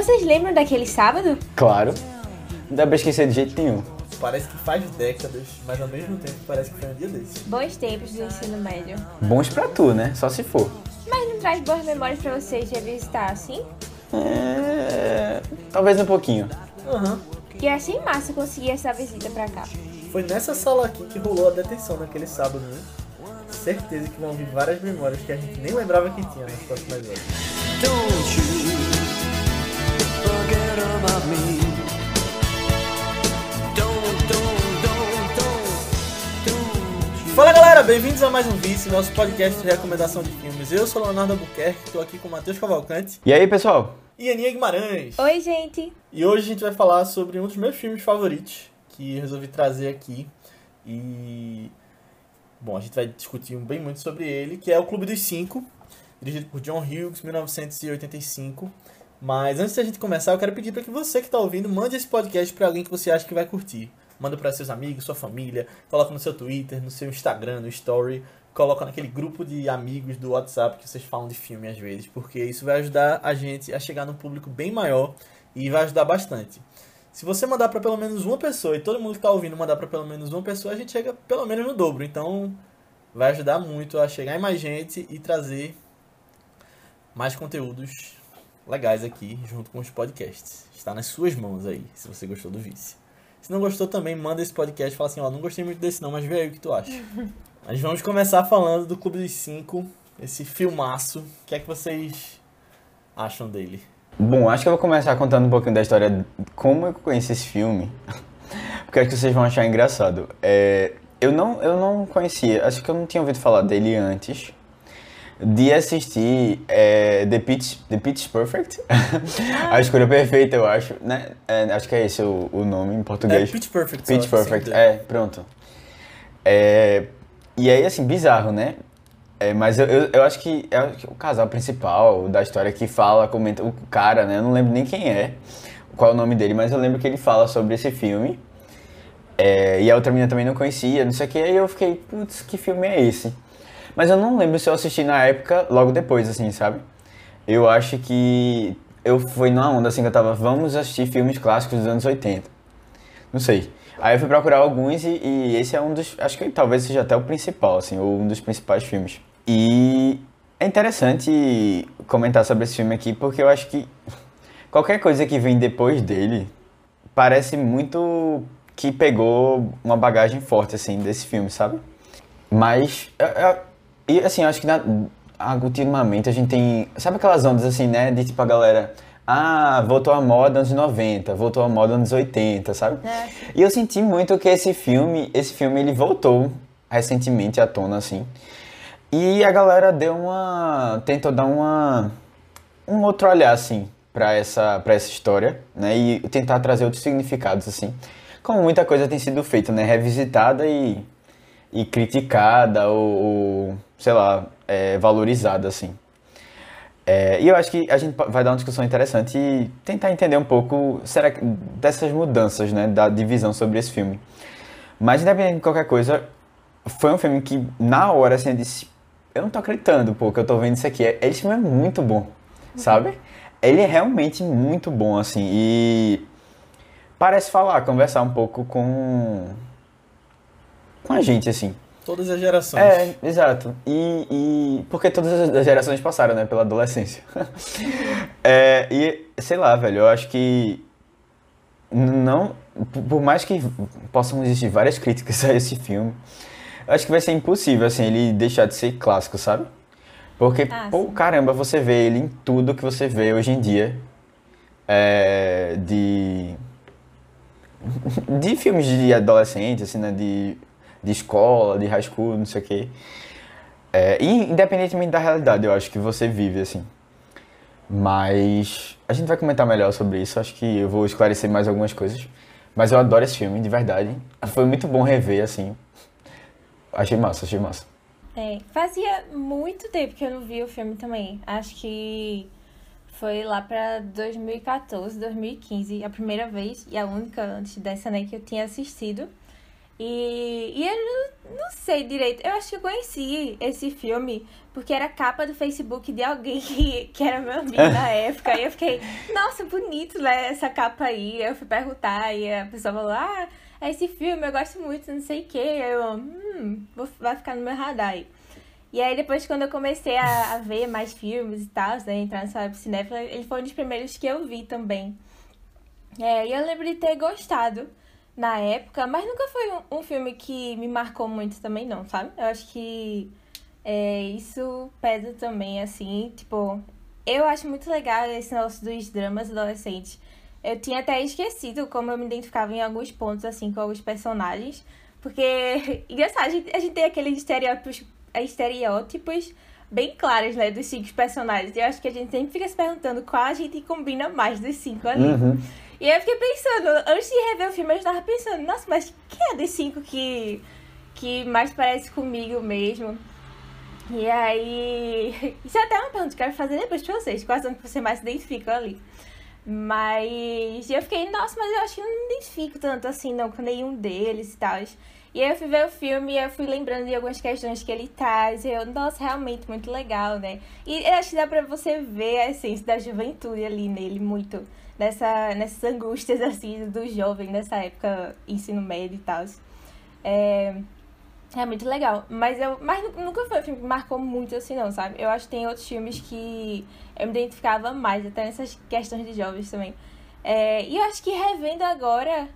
Vocês lembram daquele sábado? Claro. Não dá pra esquecer de jeito nenhum. Parece que faz décadas, mas ao mesmo tempo parece que foi um dia desses. Bons tempos do ensino médio. Bons pra tu, né? Só se for. Mas não traz boas memórias pra vocês de revisitar assim? É... Talvez um pouquinho. Aham. E é assim massa conseguir essa visita pra cá. Foi nessa sala aqui que rolou a detenção naquele sábado, né? Certeza que vão vir várias memórias que a gente nem lembrava que tinha nas próximas horas. Me. Don't, don't, don't. Fala galera, bem-vindos a mais um Vice, nosso podcast de recomendação de filmes. Eu sou o Leonardo Albuquerque, estou aqui com o Matheus Cavalcante E aí, pessoal? e Aninha Guimarães. Oi, gente! E hoje a gente vai falar sobre um dos meus filmes favoritos, que eu resolvi trazer aqui. E. Bom, a gente vai discutir bem muito sobre ele, que é o Clube dos Cinco, dirigido por John Hughes, 1985. Mas antes da gente começar, eu quero pedir para que você que está ouvindo mande esse podcast para alguém que você acha que vai curtir. Manda para seus amigos, sua família, coloca no seu Twitter, no seu Instagram, no Story, coloca naquele grupo de amigos do WhatsApp que vocês falam de filme às vezes, porque isso vai ajudar a gente a chegar num público bem maior e vai ajudar bastante. Se você mandar para pelo menos uma pessoa e todo mundo que está ouvindo mandar para pelo menos uma pessoa, a gente chega pelo menos no dobro. Então vai ajudar muito a chegar em mais gente e trazer mais conteúdos legais aqui junto com os podcasts. Está nas suas mãos aí, se você gostou do Vice. Se não gostou também, manda esse podcast e fala assim, ó, não gostei muito desse não, mas vê aí o que tu acha. Mas vamos começar falando do Clube dos Cinco, esse filmaço. O que é que vocês acham dele? Bom, acho que eu vou começar contando um pouquinho da história de como eu conheci esse filme. Porque acho que vocês vão achar engraçado. É, eu, não, eu não conhecia, acho que eu não tinha ouvido falar dele antes de assistir é, The, Pitch, The Pitch Perfect. a escolha perfeita, eu acho. Né? É, acho que é esse o, o nome em É português. Pitch Perfect. Pitch Perfect, é, pronto. É, e aí, assim, bizarro, né? É, mas eu, eu, eu acho que é o casal principal da história que fala, comenta, o cara, né? Eu não lembro nem quem é, qual é o nome dele, mas eu lembro que ele fala sobre esse filme. É, e a outra menina também não conhecia, não sei o que, aí eu fiquei, putz, que filme é esse? Mas eu não lembro se eu assisti na época, logo depois, assim, sabe? Eu acho que eu fui numa onda, assim, que eu tava, vamos assistir filmes clássicos dos anos 80. Não sei. Aí eu fui procurar alguns e, e esse é um dos. Acho que talvez seja até o principal, assim, ou um dos principais filmes. E é interessante comentar sobre esse filme aqui, porque eu acho que qualquer coisa que vem depois dele parece muito que pegou uma bagagem forte, assim, desse filme, sabe? Mas, e assim, eu acho que na, ultimamente a gente tem. Sabe aquelas ondas assim, né? De tipo a galera. Ah, voltou à moda anos 90, voltou à moda anos 80, sabe? É. E eu senti muito que esse filme, esse filme ele voltou recentemente à tona, assim. E a galera deu uma. tentou dar uma. um outro olhar, assim, pra essa, pra essa história, né? E tentar trazer outros significados, assim. Como muita coisa tem sido feita, né? Revisitada e, e criticada ou, ou, sei lá, é, valorizada, assim. É, e eu acho que a gente vai dar uma discussão interessante e tentar entender um pouco será que, dessas mudanças, né? Da divisão sobre esse filme. Mas independente de qualquer coisa, foi um filme que na hora assim eu disse, eu não tô acreditando, pô, que eu tô vendo isso aqui. Esse filme é muito bom, sabe? Ele é realmente muito bom, assim, e parece falar, conversar um pouco com com a gente, assim. Todas as gerações. É, exato. E, e porque todas as gerações passaram, né, pela adolescência. É, e sei lá, velho, eu acho que não, por- mais que possam existir várias críticas a esse filme, eu acho que vai ser impossível assim ele deixar de ser clássico, sabe? Porque, Ah, pô, caramba, você vê ele em tudo que você vê hoje em dia. É, de de filmes de adolescente, assim, né? De, de escola, de high school, não sei o quê. É, independentemente da realidade, eu acho que você vive, assim. Mas a gente vai comentar melhor sobre isso. Acho que eu vou esclarecer mais algumas coisas. Mas eu adoro esse filme, de verdade. Foi muito bom rever, assim. Achei massa, achei massa. É, fazia muito tempo que eu não vi o filme também. Acho que foi lá pra 2014, 2015, a primeira vez e a única antes dessa, né, que eu tinha assistido. E, e eu não, sei direito. Eu acho que eu conheci esse filme porque era capa do Facebook de alguém que, que era meu amigo na época. E eu fiquei, nossa, bonito, né? Essa capa aí. Eu fui perguntar e a pessoa falou, ah, é esse filme, eu gosto muito, não sei o quê. Eu, hum, vou, vai ficar no meu radar aí. E aí depois quando eu comecei a, a ver mais filmes e tal, né, entrar nessa cinéfila, ele foi um dos primeiros que eu vi também. É, e eu lembro de ter gostado na época, mas nunca foi um, um filme que me marcou muito também não, sabe? Eu acho que é, isso pesa também, assim, tipo, eu acho muito legal esse negócio dos dramas adolescentes. Eu tinha até esquecido como eu me identificava em alguns pontos, assim, com alguns personagens. Porque, engraçado, a gente, a gente tem aqueles estereótipos estereótipos bem claros, né, dos cinco personagens. Eu acho que a gente sempre fica se perguntando qual a gente combina mais dos cinco ali. Uhum. E aí eu fiquei pensando, antes de rever o filme, eu estava pensando, nossa, mas quem é dos cinco que, que mais parece comigo mesmo? E aí. Isso é até uma pergunta que eu quero fazer depois pra vocês, quais são que você mais se identifica ali. Mas eu fiquei, nossa, mas eu acho que eu não me identifico tanto assim, não, com nenhum deles e tal. E aí eu fui ver o filme e eu fui lembrando de algumas questões que ele traz. E eu, nossa, realmente muito legal, né? E eu acho que dá pra você ver a essência da juventude ali nele, muito. Nessa, nessas angústias, assim, do jovem nessa época, ensino médio e tal. É, é muito legal. Mas, eu, mas nunca foi um filme que marcou muito assim, não, sabe? Eu acho que tem outros filmes que eu me identificava mais, até nessas questões de jovens também. É, e eu acho que revendo agora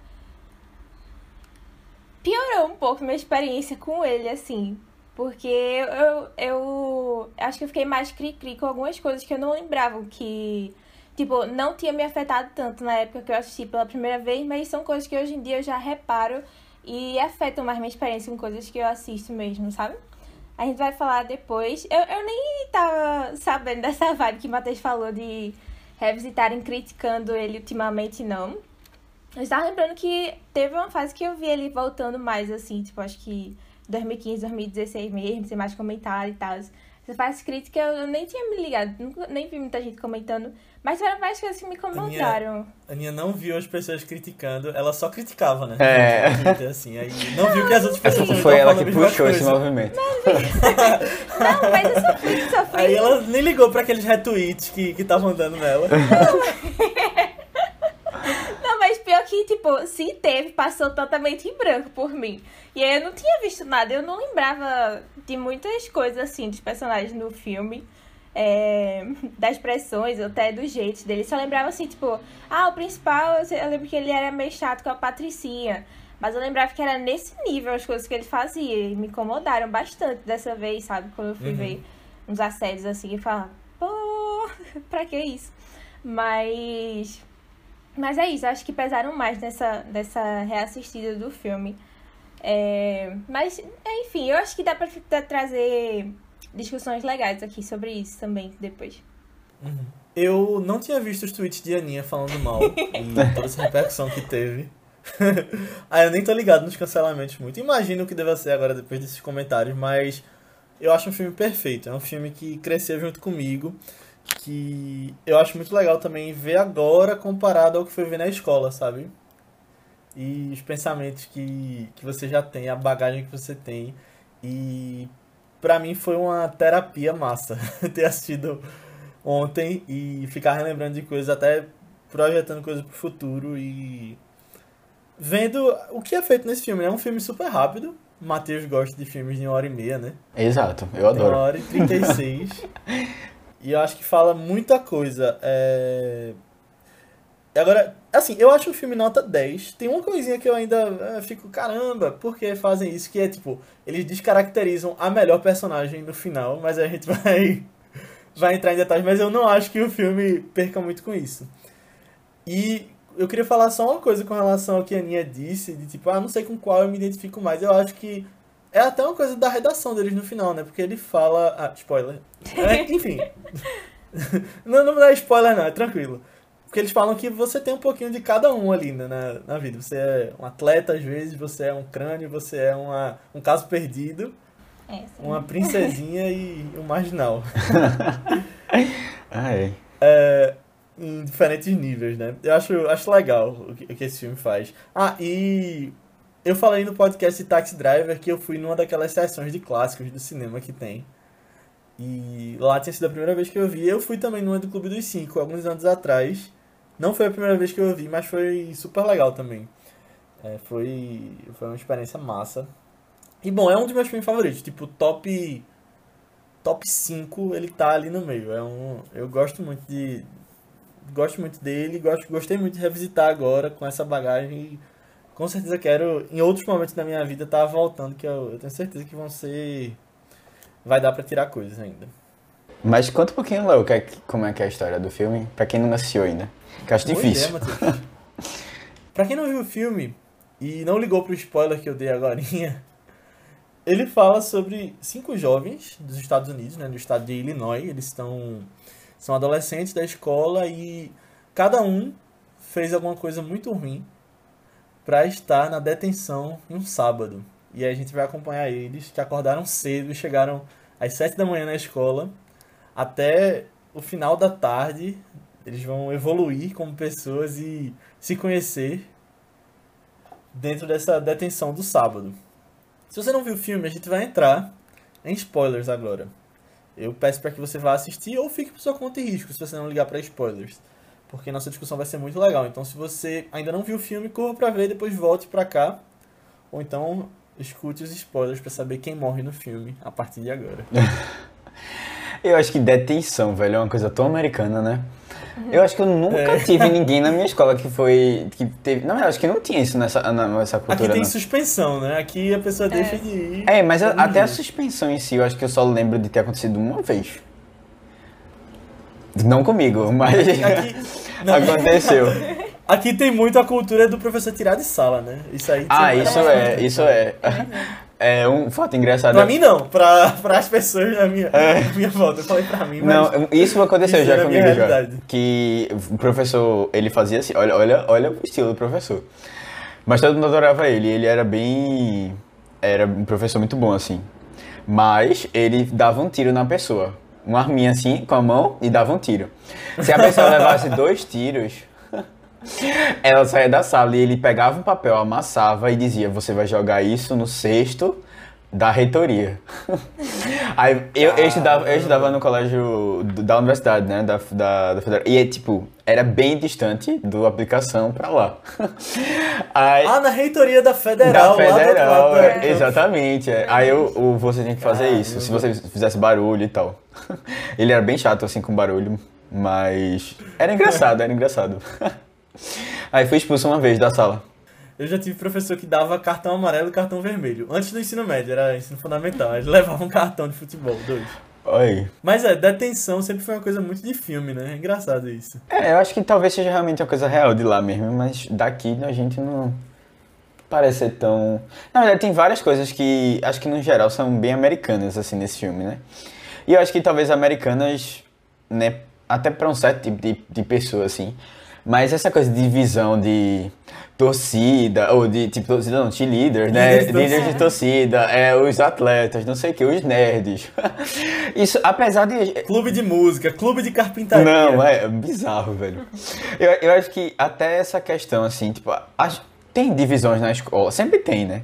piorou um pouco minha experiência com ele, assim. Porque eu, eu acho que eu fiquei mais cri-cri com algumas coisas que eu não lembrava que, tipo, não tinha me afetado tanto na época que eu assisti pela primeira vez, mas são coisas que hoje em dia eu já reparo e afetam mais minha experiência com coisas que eu assisto mesmo, sabe? A gente vai falar depois. Eu, eu nem tava sabendo dessa vibe que o Matheus falou de revisitarem criticando ele ultimamente, não. Eu estava lembrando que teve uma fase que eu vi ele voltando mais, assim, tipo, acho que 2015, 2016 mesmo, sem mais comentário e tal. Essa fase crítica eu nem tinha me ligado, nunca, nem vi muita gente comentando, mas foram várias coisas que me incomodaram. A Aninha não viu as pessoas criticando, ela só criticava, né? É. Twitter, assim, aí não viu que as outras pessoas Essa foi ela que puxou esse movimento. Não, mas eu sofri, sofri. Aí ela nem ligou pra aqueles retweets que estavam dando nela. Não, mas pior que, tipo, se teve, passou totalmente em branco por mim. E aí eu não tinha visto nada, eu não lembrava de muitas coisas, assim, dos personagens no filme. É, das expressões, ou até dos jeitos dele. Só lembrava, assim, tipo, ah, o principal, eu, lembro que ele era meio chato com a Patricinha. Mas eu lembrava que era nesse nível as coisas que ele fazia. E me incomodaram bastante dessa vez, sabe? Quando eu fui Uhum. ver uns assédios assim e falar, pô, pra que isso? Mas. Mas é isso, acho que pesaram mais nessa, nessa reassistida do filme. É, mas, enfim, eu acho que dá pra tra- trazer discussões legais aqui sobre isso também depois. Eu não tinha visto os tweets de Aninha falando mal e toda essa repercussão que teve. Aí eu nem tô ligado nos cancelamentos muito. Imagino o que deva ser agora depois desses comentários, mas eu acho um filme perfeito. É um filme que cresceu junto comigo, que eu acho muito legal também ver agora comparado ao que foi ver na escola, sabe? E os pensamentos que, que você já tem, a bagagem que você tem. E pra mim foi uma terapia massa ter assistido ontem e ficar relembrando de coisas, até projetando coisas pro futuro e vendo o que é feito nesse filme. É um filme super rápido. Matheus gosta de filmes de uma hora e meia, né? Exato, eu Tem uma adoro. hora e 36. e eu acho que fala muita coisa. É... Agora, assim, eu acho o filme nota 10. Tem uma coisinha que eu ainda é, fico, caramba, por que fazem isso? Que é tipo, eles descaracterizam a melhor personagem no final, mas a gente vai, vai entrar em detalhes. Mas eu não acho que o filme perca muito com isso. E eu queria falar só uma coisa com relação ao que a Aninha disse, de tipo, ah, não sei com qual eu me identifico mais. Eu acho que é até uma coisa da redação deles no final, né? Porque ele fala. Ah, spoiler. É, enfim. não, não dá spoiler, não, é tranquilo. Porque eles falam que você tem um pouquinho de cada um ali né, na, na vida. Você é um atleta, às vezes, você é um crânio, você é uma, um caso perdido, É, uma princesinha e um marginal. Ah, é. É, em diferentes níveis, né? Eu acho, acho legal o que, o que esse filme faz. Ah, e eu falei no podcast de Taxi Driver que eu fui numa daquelas sessões de clássicos do cinema que tem. E lá tinha sido a primeira vez que eu vi. Eu fui também numa do Clube dos Cinco, alguns anos atrás. Não foi a primeira vez que eu vi, mas foi super legal também. É, foi, foi uma experiência massa. E bom, é um dos meus filmes favoritos. Tipo, top. Top 5, ele tá ali no meio. É um, eu gosto muito de. Gosto muito dele, gosto, gostei muito de revisitar agora com essa bagagem. Com certeza quero, em outros momentos da minha vida, estar tá voltando, que eu, eu tenho certeza que vão ser. Vai dar pra tirar coisas ainda. Mas conta um pouquinho, Léo, é- como é que é a história do filme, pra quem não assistiu ainda. Que acho Boa difícil. ideia, pra quem não viu o filme e não ligou pro spoiler que eu dei agora, ele fala sobre cinco jovens dos Estados Unidos, né, do estado de Illinois. Eles estão são adolescentes da escola e cada um fez alguma coisa muito ruim pra estar na detenção em um sábado. E aí a gente vai acompanhar eles que acordaram cedo e chegaram às sete da manhã na escola até o final da tarde eles vão evoluir como pessoas e se conhecer dentro dessa detenção do sábado. Se você não viu o filme, a gente vai entrar em spoilers agora. Eu peço para que você vá assistir ou fique por sua conta e risco se você não ligar para spoilers. Porque nossa discussão vai ser muito legal. Então, se você ainda não viu o filme, corra para ver, depois volte para cá. Ou então, escute os spoilers para saber quem morre no filme a partir de agora. Eu acho que detenção, velho, é uma coisa tão americana, né? Eu acho que eu nunca É. tive ninguém na minha escola que foi. que teve. Não, eu acho que não tinha isso nessa, nessa Aqui cultura. tem não. suspensão, né? Aqui a pessoa deixa de ir. É, mas até a suspensão em si, eu acho que eu só lembro de ter acontecido uma vez. Não comigo, mas Aqui, não, aconteceu. aqui tem muito a cultura do professor tirar de sala, né? Isso aí. Ah, isso é, isso é. É um fato engraçado. Pra mim não, pra, pra as pessoas da minha, da minha volta. Eu falei pra mim, mas. Não, isso aconteceu Isso já é comigo já. Que o professor, ele fazia assim, olha, olha, olha o estilo do professor. Mas todo mundo adorava ele, ele era bem era um professor muito bom assim. Mas ele dava um tiro na pessoa. Uma arminha assim com a mão e dava um tiro. Se a pessoa levasse dois tiros, ela saía da sala e ele pegava um papel, amassava e dizia: Você vai jogar isso no cesto da reitoria. Aí eu, eu, estudava, eu estudava no colégio da universidade, né? Da, da, da federal. E é tipo, era bem distante do aplicação pra lá. Aí, Ah, na reitoria da Federal, da lá do federal, é, né? exatamente. é. Aí eu, o- você tinha que fazer isso, se você fizesse barulho e tal. Ele era bem chato assim com barulho, mas era engraçado, era engraçado. Aí fui expulso uma vez da sala. Eu já tive professor que dava cartão amarelo e cartão vermelho. Antes do ensino médio, era ensino fundamental. Ele levava um cartão de futebol, dois. Aí. Mas é, detenção sempre foi uma coisa muito de filme, né? É engraçado isso. É, eu acho que talvez seja realmente uma coisa real de lá mesmo, mas daqui a gente não parece ser tão. Na verdade, tem várias coisas que acho que no geral são bem americanas, assim, nesse filme, né? E eu acho que talvez americanas, né, até pra um certo tipo de, de pessoa, assim. Mas essa coisa de divisão de torcida, ou de, tipo, torcida não, cheerleaders, né? Líderes de torcida, é, os atletas, não sei o que, os nerds. Isso, apesar de Clube de música, clube de carpintaria. não, é bizarro, velho. Eu, eu acho que até essa questão, assim, tipo, as- tem divisões na escola, sempre tem, né?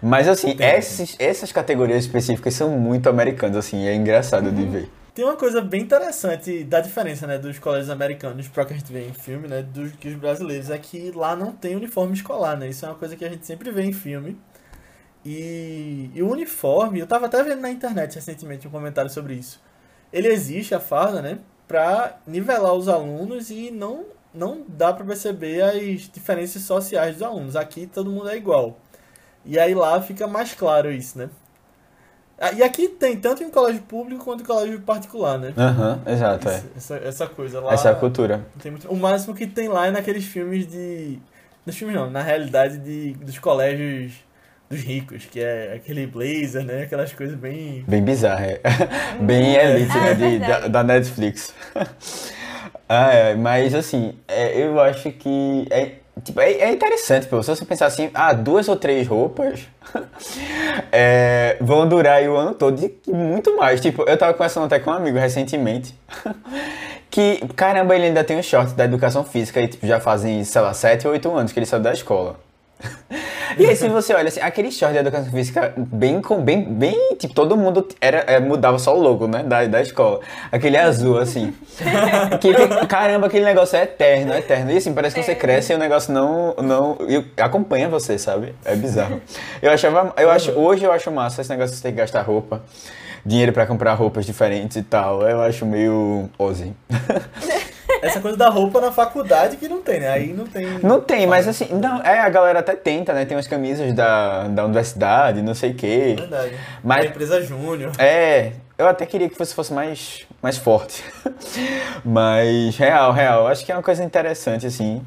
Mas, assim, esses, essas categorias específicas são muito americanas, assim, é engraçado de ver. Tem uma coisa bem interessante da diferença, né, dos colégios americanos para que a gente vê em filme, né, dos que os brasileiros, é que lá não tem uniforme escolar, né? Isso é uma coisa que a gente sempre vê em filme. E, e o uniforme, eu tava até vendo na internet recentemente um comentário sobre isso. Ele existe, a farda, né, pra nivelar os alunos e não, não dá pra perceber as diferenças sociais dos alunos. Aqui todo mundo é igual. E aí lá fica mais claro isso, né? Ah, E aqui tem tanto em colégio público quanto em colégio particular, né? Aham, exato, é. Essa, essa coisa lá. Essa é a cultura. tem muito- o máximo que tem lá é naqueles filmes de. Nos filmes não, na realidade de, dos colégios dos ricos, que é aquele blazer, né? Aquelas coisas bem. Bem bizarro, é. Bem elite, Ah, né, é de- da, da Netflix. ah, é, mas, assim, é, eu acho que é, tipo, é, é interessante, pô, se você pensar assim, ah, duas ou três roupas é, vão durar o ano todo e muito mais. Tipo, eu tava conversando até com um amigo recentemente que, caramba, ele ainda tem um short da educação física e, tipo, já fazem, sei lá, sete ou oito anos que ele saiu da escola. E aí, se você olha assim, aquele short de educação física bem com bem, bem, tipo, todo mundo era, é, mudava só o logo, né, da, da escola. Aquele azul, assim. que, caramba, aquele negócio é eterno, é eterno. E assim, parece que você É. cresce e o negócio não, não acompanha você, sabe? É bizarro. Eu achava, eu acho, hoje eu acho massa esse negócio de você ter que gastar roupa, dinheiro pra comprar roupas diferentes e tal. Eu acho meio Ozzy. Essa coisa da roupa na faculdade que não tem, né? Aí não tem. Não tem, mas assim, não, é, a galera até tenta, né? Tem umas camisas da, da universidade, não sei o quê. Verdade. Mas- Da empresa Júnior. É, eu até queria que fosse, fosse mais, mais forte. Mas, real, real, acho que é uma coisa interessante, assim,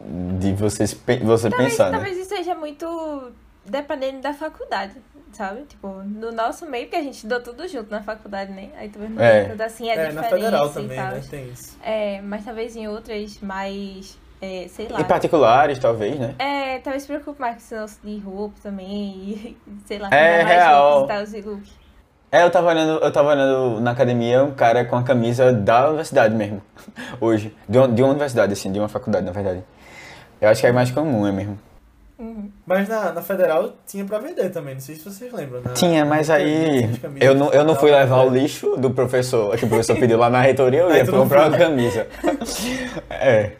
de vocês, você Talvez, pensar, né? talvez isso seja muito dependendo da faculdade, sabe? Tipo, no nosso meio, porque a gente estudou tudo junto na faculdade, né? Aí talvez não É. tudo assim é, É, na diferente federal e também, tal. né? Tem isso. É, mas talvez em outras mais, é, sei lá. Em particulares, talvez, né? É, talvez se preocupe mais com esse lance de roupa também e, sei lá, É, mais real. e tal, e look. É, eu tava olhando, eu tava olhando na academia um cara com a camisa da universidade mesmo, hoje. De uma, de uma universidade, assim, de uma faculdade, na verdade. Eu acho que é mais comum, é mesmo. Uhum. Mas na, na federal tinha pra vender também, não sei se vocês lembram. Na, Tinha, mas aí eu não, eu não fui levar o lixo do professor, que o professor pediu lá na reitoria, eu ia comprar uma camisa. É,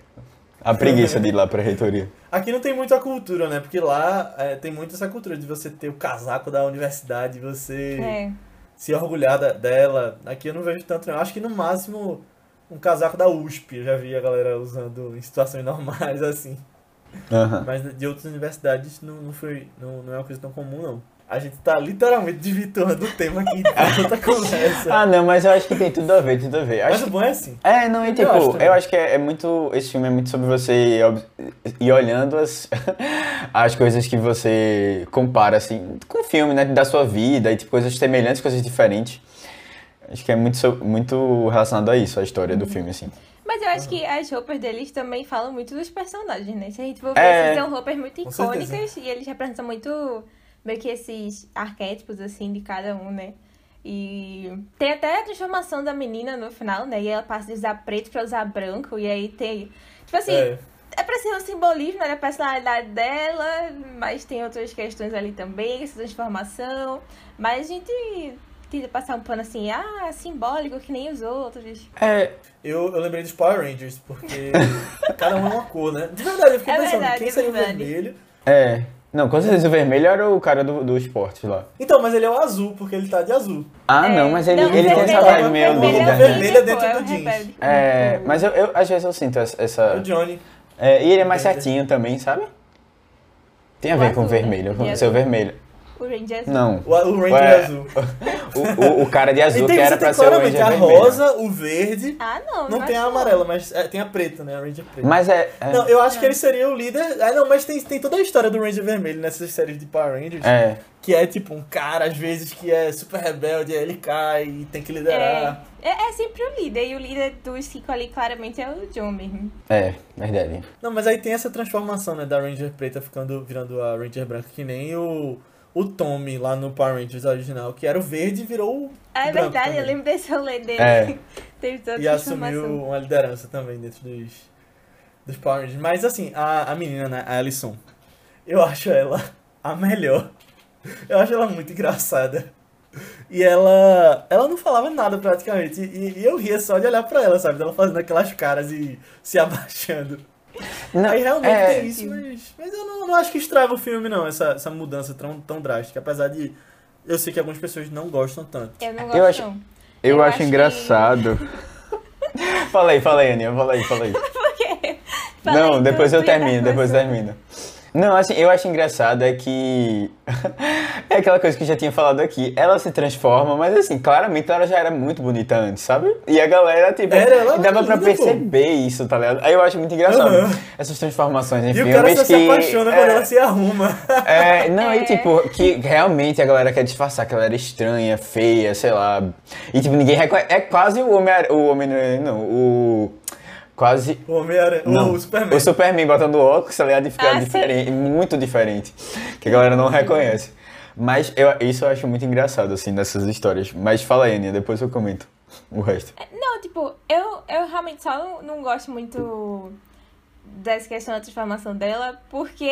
a preguiça de ir lá pra reitoria. Aqui não tem muita cultura, né? Porque lá é, tem muito essa cultura de você ter o casaco da universidade, você É. se orgulhar da- dela. Aqui eu não vejo tanto, não. Eu acho que no máximo um casaco da USP. Eu já vi a galera usando em situações normais, assim. Aham. Mas de outras universidades não, não, foi, não, não é uma coisa tão comum, não. A gente tá literalmente desvirtuando o tema aqui de tanta conversa. Ah, não, mas eu acho que tem tudo a ver, tudo a ver. Mas Acho o bom é assim. É, não, e Eu tipo, acho eu acho, que é, é muito. Esse filme é muito sobre você ob- ir olhando as, as coisas que você compara, assim, com o filme, né? Da sua vida, e tipo, coisas semelhantes, coisas diferentes. Acho que é muito, muito relacionado a isso, a história Uhum. do filme, assim. Mas eu acho que as roupas deles também falam muito dos personagens, né? Se a gente for ver, É. são roupas muito icônicas certeza. e eles representam muito meio que esses arquétipos, assim, de cada um, né? E tem até a transformação da menina no final, né? E ela passa de usar preto pra usar branco, e aí tem. Tipo assim, É. é pra ser um simbolismo né, da personalidade dela, mas tem outras questões ali também, essa transformação. Mas a gente passar um pano assim, ah, simbólico que nem os outros. É, Eu, eu lembrei dos Power Rangers, porque cada um é uma cor, né? De verdade, eu fiquei É pensando, verdade, quem é seria o verdade. vermelho? é. Não, com certeza o vermelho era o cara do, do esporte lá. Então, mas ele é o azul, porque ele tá de azul. Ah, É, não, mas ele, não, ele tem essa é- vibe meio vermelho é líder, o né? Vermelho é líder, dentro pô, do o jeans. rebelde. É, mas eu, eu às vezes eu sinto essa. É o Johnny. é, e ele é mais certinho também, sabe? Tem a O ver com o né? vermelho, com o seu vermelho. O Ranger azul. Não. O, o Ranger Ué, azul. O, o, o cara de azul Então que era pra tem ser o claramente Ranger a vermelho. rosa, o verde. Ah, não. Não tem a amarela, mas é, tem a preta, né? A Ranger preta. Mas é. é, Não, eu acho que ele seria o líder. Ah, não, mas tem, tem toda a história do Ranger Vermelho nessas séries de Power Rangers. é. Que é tipo um cara, às vezes, que é super rebelde, aí ele cai e tem que É, liderar. é, é sempre o líder. E o líder dos cinco ali, claramente, é o John mesmo. É, verdade. Não, mas aí tem essa transformação, né, da Ranger preta ficando virando a Ranger branca, que nem o, o Tommy lá no Power Rangers original, que era o verde virou o Ah, é branco verdade, também. eu lembro desse rolê dele. É. Teve toda E assumiu uma liderança também dentro dos, dos Power Rangers. Mas assim, a, a menina, né, a Alison, eu acho ela a melhor. Eu acho ela muito engraçada. E ela ela não falava nada praticamente. E, e eu ria só de olhar pra ela, sabe? Ela fazendo aquelas caras e se abaixando. Não, Aí realmente é, tem isso, mas, mas eu não, não acho que estraga o filme, não, essa, essa mudança tão, tão drástica. Apesar de eu sei que algumas pessoas não gostam tanto. Eu não gosto, Eu acho- não. Eu, Eu acho, acho que- engraçado. fala aí, fala aí, Aninha, fala aí, fala aí. Por quê? Fala Não, depois eu termino, depois eu termino. Não, assim, eu acho engraçado é que. é aquela coisa que eu já tinha falado aqui. Ela se transforma, mas assim, claramente ela já era muito bonita antes, sabe? E a galera, tipo, Era, ela dava pra pô. perceber isso, tá ligado? Aí eu acho muito engraçado. Aham. Essas transformações em E o filmes cara só que. se apaixona é, quando ela se arruma. É, não, e É. tipo, que realmente a galera quer disfarçar que ela era estranha, feia, sei lá. E tipo, ninguém reconhece. É quase o homem o homem não, o quase O Homem-Aranha. não, O Superman. O Superman botando óculos, tá ligado? E ficar Ah, sim. diferente, muito diferente. Que a galera não reconhece. Mas eu, isso eu acho muito engraçado, assim, nessas histórias. Mas fala aí, Aninha, depois eu comento o resto. Não, tipo, eu, eu realmente só não, não gosto muito dessa questão da transformação dela, porque,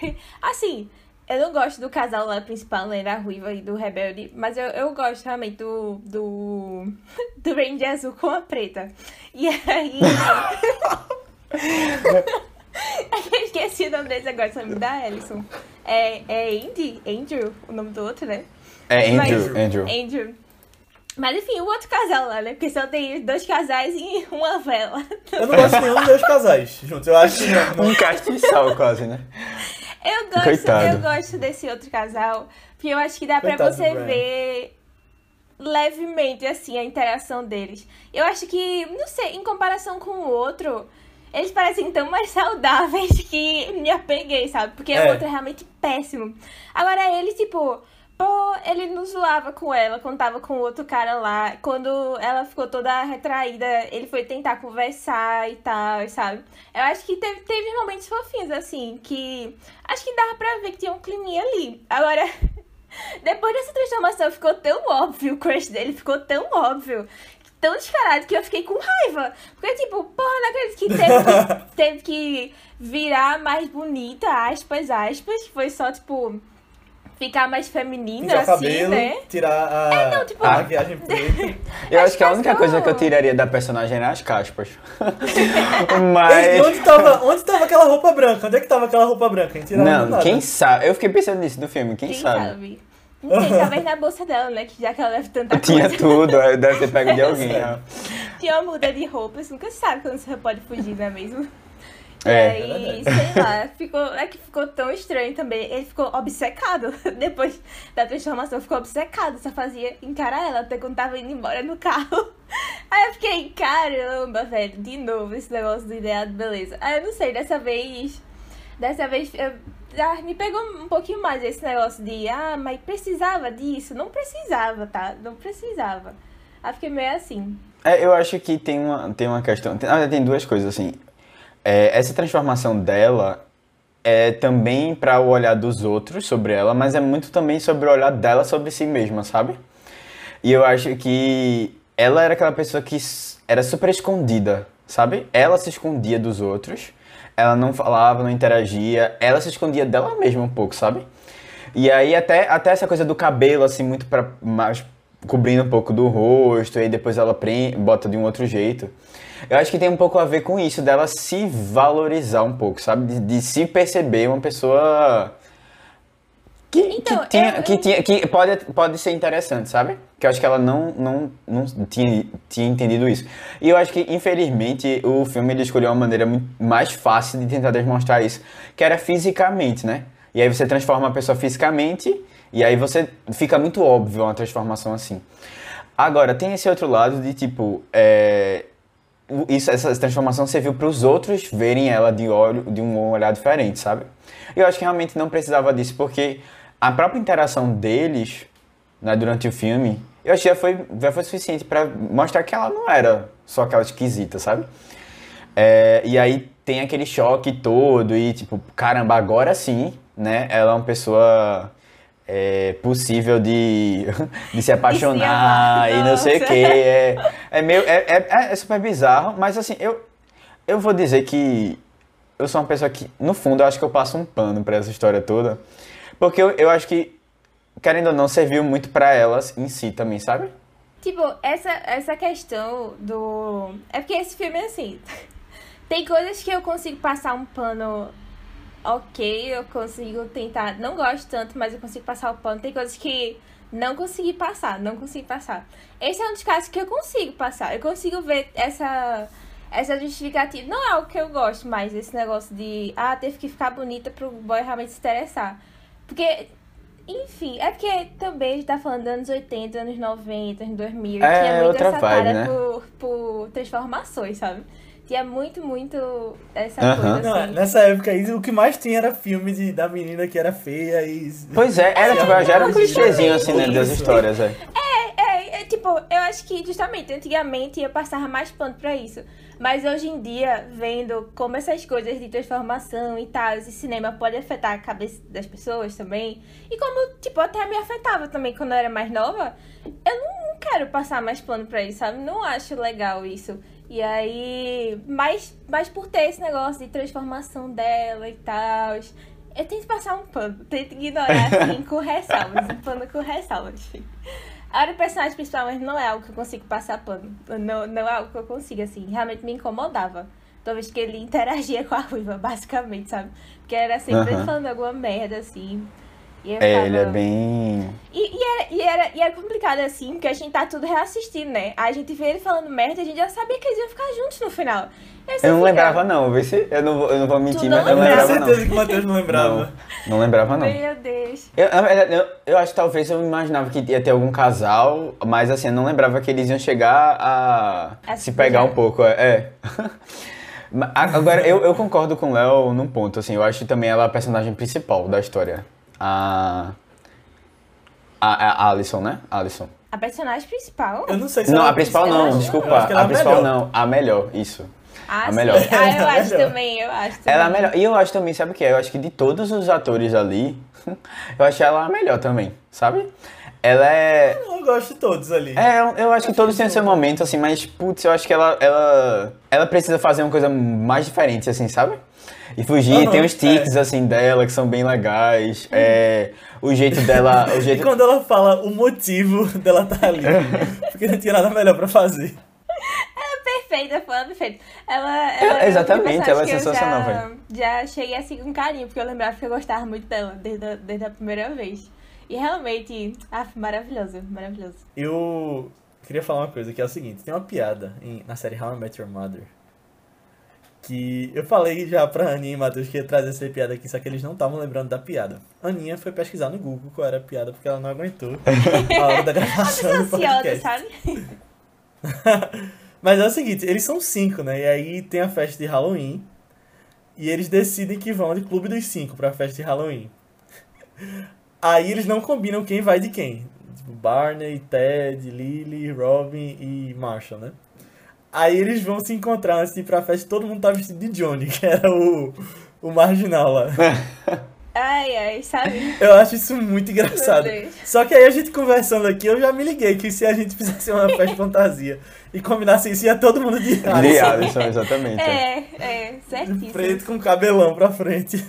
assim, eu não gosto do casal lá principal, né, da Ruiva e do Rebelde, mas eu, eu gosto realmente do, do, do Ranger Azul com a preta. E aí... eu esqueci o nome deles agora, só me dá Ellison. É, é Andy? Andrew, o nome do outro, né? É Mas- Andrew, Andrew. Andrew. Mas enfim, o outro casal lá, né? Porque só tem dois casais e uma vela. Eu não gosto de nenhum dos dois casais juntos. Eu acho que Um castiçal quase, né? Eu gosto, Coitado. eu gosto desse outro casal, porque eu acho que dá pra Coitado você ver levemente assim a interação deles. Eu acho que, não sei, em comparação com o outro, eles parecem tão mais saudáveis que me apeguei, sabe? Porque É. o outro é realmente péssimo. Agora ele, tipo, pô, ele não zoava com ela quando tava com outro cara lá. Quando ela ficou toda retraída, ele foi tentar conversar e tal, sabe? Eu acho que teve, teve momentos fofinhos, assim, que acho que dava pra ver que tinha um climinha ali. Agora, depois dessa transformação ficou tão óbvio, o crush dele ficou tão óbvio, tão descarado, que eu fiquei com raiva. Porque, tipo, porra, não acredito que teve que, teve que virar mais bonita, aspas, aspas. Foi só, tipo, ficar mais feminina, assim, cabelo, né? tirar a, É, não, tipo- a maquiagem preta. Eu acho que a única coisa que eu tiraria da personagem era as caspas. Mas. onde, tava, onde tava aquela roupa branca? Onde é que tava aquela roupa branca? Não, nada. quem sabe? Eu fiquei pensando nisso no filme, quem, Quem sabe? sabe? Não sei, talvez na bolsa dela, né? Que já que ela leva tanta Tinha coisa. tudo, aí deve ter pego de alguém. É. Tinha uma muda de roupa, você nunca sabe quando você pode fugir, não é mesmo? É. E aí, sei lá, ficou, é que ficou tão estranho também. Ele ficou obcecado. Depois da transformação, ficou obcecado. Só fazia encarar ela até quando tava indo embora no carro. Aí eu fiquei, caramba, velho, de novo esse negócio do ideal de beleza. Aí eu não sei, dessa vez. Dessa vez eu- ah, me pegou um pouquinho mais esse negócio de, ah, mas precisava disso? Não precisava, tá? Não precisava. Aí fiquei meio assim. É, eu acho que tem uma, tem uma questão. Tem, verdade, tem duas coisas, assim. É, essa transformação dela é também para o olhar dos outros sobre ela, mas é muito também sobre o olhar dela sobre si mesma, sabe? E eu acho que ela era aquela pessoa que era super escondida, sabe? Ela se escondia dos outros, ela não falava, não interagia, ela se escondia dela mesma um pouco, sabe? E aí até, até essa coisa do cabelo, assim, muito pra, mais cobrindo um pouco do rosto, e depois ela prende, bota de um outro jeito. Eu acho que tem um pouco a ver com isso, dela se valorizar um pouco, sabe? De, de se perceber uma pessoa que, Então, que, tinha, eu- que, tinha, que pode, pode ser interessante, sabe? Que eu acho que ela não, não, não tinha, tinha entendido isso. E eu acho que, infelizmente, o filme ele escolheu uma maneira muito mais fácil de tentar demonstrar isso, que era fisicamente, né? E aí você transforma a pessoa fisicamente, e aí você fica muito óbvio uma transformação assim. Agora, tem esse outro lado de tipo. É, isso, essa transformação serviu para os outros verem ela de, olho, de um olhar diferente, sabe? E eu acho que realmente não precisava disso, porque a própria interação deles né, durante o filme, eu que já foi, já foi suficiente para mostrar que ela não era só aquela esquisita, sabe? É, e aí tem aquele choque todo e tipo, caramba, agora sim, né? Ela é uma pessoa é, possível de, de se apaixonar amar, e não sei o que. É, é meio. É, é, é super bizarro, mas assim, eu, eu vou dizer que eu sou uma pessoa que, no fundo, eu acho que eu passo um pano pra essa história toda. Porque eu, eu acho que, querendo ou não, serviu muito pra elas em si também, sabe? Tipo, essa, essa questão do. É porque esse filme é assim. Tem coisas que eu consigo passar um pano ok, eu consigo tentar. Não gosto tanto, mas eu consigo passar o pano. Tem coisas que não consegui passar, não consigo passar. Esse é um dos casos que eu consigo passar. Eu consigo ver essa. Essa justificativa. Não é algo que eu gosto mais, esse negócio de. Ah, teve que ficar bonita pro boy realmente se interessar. Porque enfim, é porque também a gente tá falando dos anos 80, anos 90, anos 2000. É, tinha muito outra essa vibe, cara né? por, por transformações, sabe? Tinha muito, muito essa coisa Não, assim. nessa época aí, o que mais tinha era filme de, da menina que era feia e. Pois é, era, tipo, já era um clichêzinho assim, né, das Isso. histórias, é. É, é, tipo, eu acho que justamente antigamente eu passava mais pano pra isso. Mas hoje em dia, vendo como essas coisas de transformação e tal, esse cinema pode afetar a cabeça das pessoas também. E como, tipo, até me afetava também quando eu era mais nova, eu não, não quero passar mais pano pra isso, sabe? Não acho legal isso. E aí, mais, mais por ter esse negócio de transformação dela e tal. Eu tento passar um pano, tento ignorar assim com ressalvas, um pano com ressalvas. A hora do personagem principal mas não é algo que eu consigo passar pano. Não, não é algo que eu consigo, assim. Realmente me incomodava. Toda vez que ele interagia com a ruiva, basicamente, sabe? Porque era sempre Aham. falando alguma merda, assim. Eu É, ficava- ele é bem. e, e, era, e, era, e era complicado assim, porque a gente tá tudo reassistindo, né? A gente vê ele falando merda e a gente já sabia que eles iam ficar juntos no final. Eu não lembrava, não. Vê se eu não vou, eu não vou mentir, Tu mas não eu não Eu tenho lembrava, certeza não. que o Matheus não lembrava. Não, não lembrava, não. Meu Deus. Eu, eu, eu acho que talvez eu imaginava que ia ter algum casal, mas assim, eu não lembrava que eles iam chegar a, A se pegar um pouco. É. é. Agora, eu, eu concordo com o Léo num ponto, assim, eu acho também ela a personagem principal da história. A. A, a Alison, né? Alison. A personagem principal? Eu não sei se Não, ela a principal eu não, desculpa. eu ela A é principal melhor. não, a melhor, isso. Ah, a sim. melhor. Ah, eu acho também, eu acho também. Ela é a melhor. E eu acho também, sabe o que é? Eu acho que de todos os atores ali, eu acho ela a melhor também, sabe? Ela é. Eu gosto de todos ali. É, eu, eu acho que todos têm seu momento, assim, mas, putz, eu acho que ela, ela, ela precisa fazer uma coisa mais diferente, assim, sabe? E fugir, Aham, tem os tics, é. assim, dela que são bem legais, é, o jeito dela, o E jeito... quando ela fala o motivo dela estar ali, porque não tinha nada melhor pra fazer. Perfeita, foi perfeita. Ela, ela É, exatamente, ela é sensacional, já, velho. Já cheguei assim com carinho, porque eu lembrava que eu gostava muito dela desde a, desde a primeira vez. E realmente, ah, maravilhosa, maravilhosa. Eu queria falar uma coisa, que é o seguinte, tem uma piada em- na série How I Met Your Mother, que eu falei já pra Aninha e Matheus que ia trazer essa piada aqui, só que eles não estavam lembrando da piada. Aninha foi pesquisar no Google qual era a piada, porque ela não aguentou a hora da gravação do Ansiosa, sabe? Mas é o seguinte, eles são cinco, né? E aí tem a festa de Halloween. E eles decidem que vão de clube dos cinco pra festa de Halloween. Aí eles não combinam quem vai de quem. Tipo, Barney, Ted, Lily, Robin e Marshall, né? Aí eles vão se encontrar de ir pra festa. Todo mundo tá vestido de Johnny, que era o, o marginal lá. Ai, ai, sabe? Eu acho isso muito engraçado. Só que aí a gente conversando aqui, eu já me liguei que se a gente fizesse uma festa fantasia e combinasse isso, ia todo mundo de De Alisson. Alisson, exatamente. É, é, certíssimo. Preto com cabelão pra frente.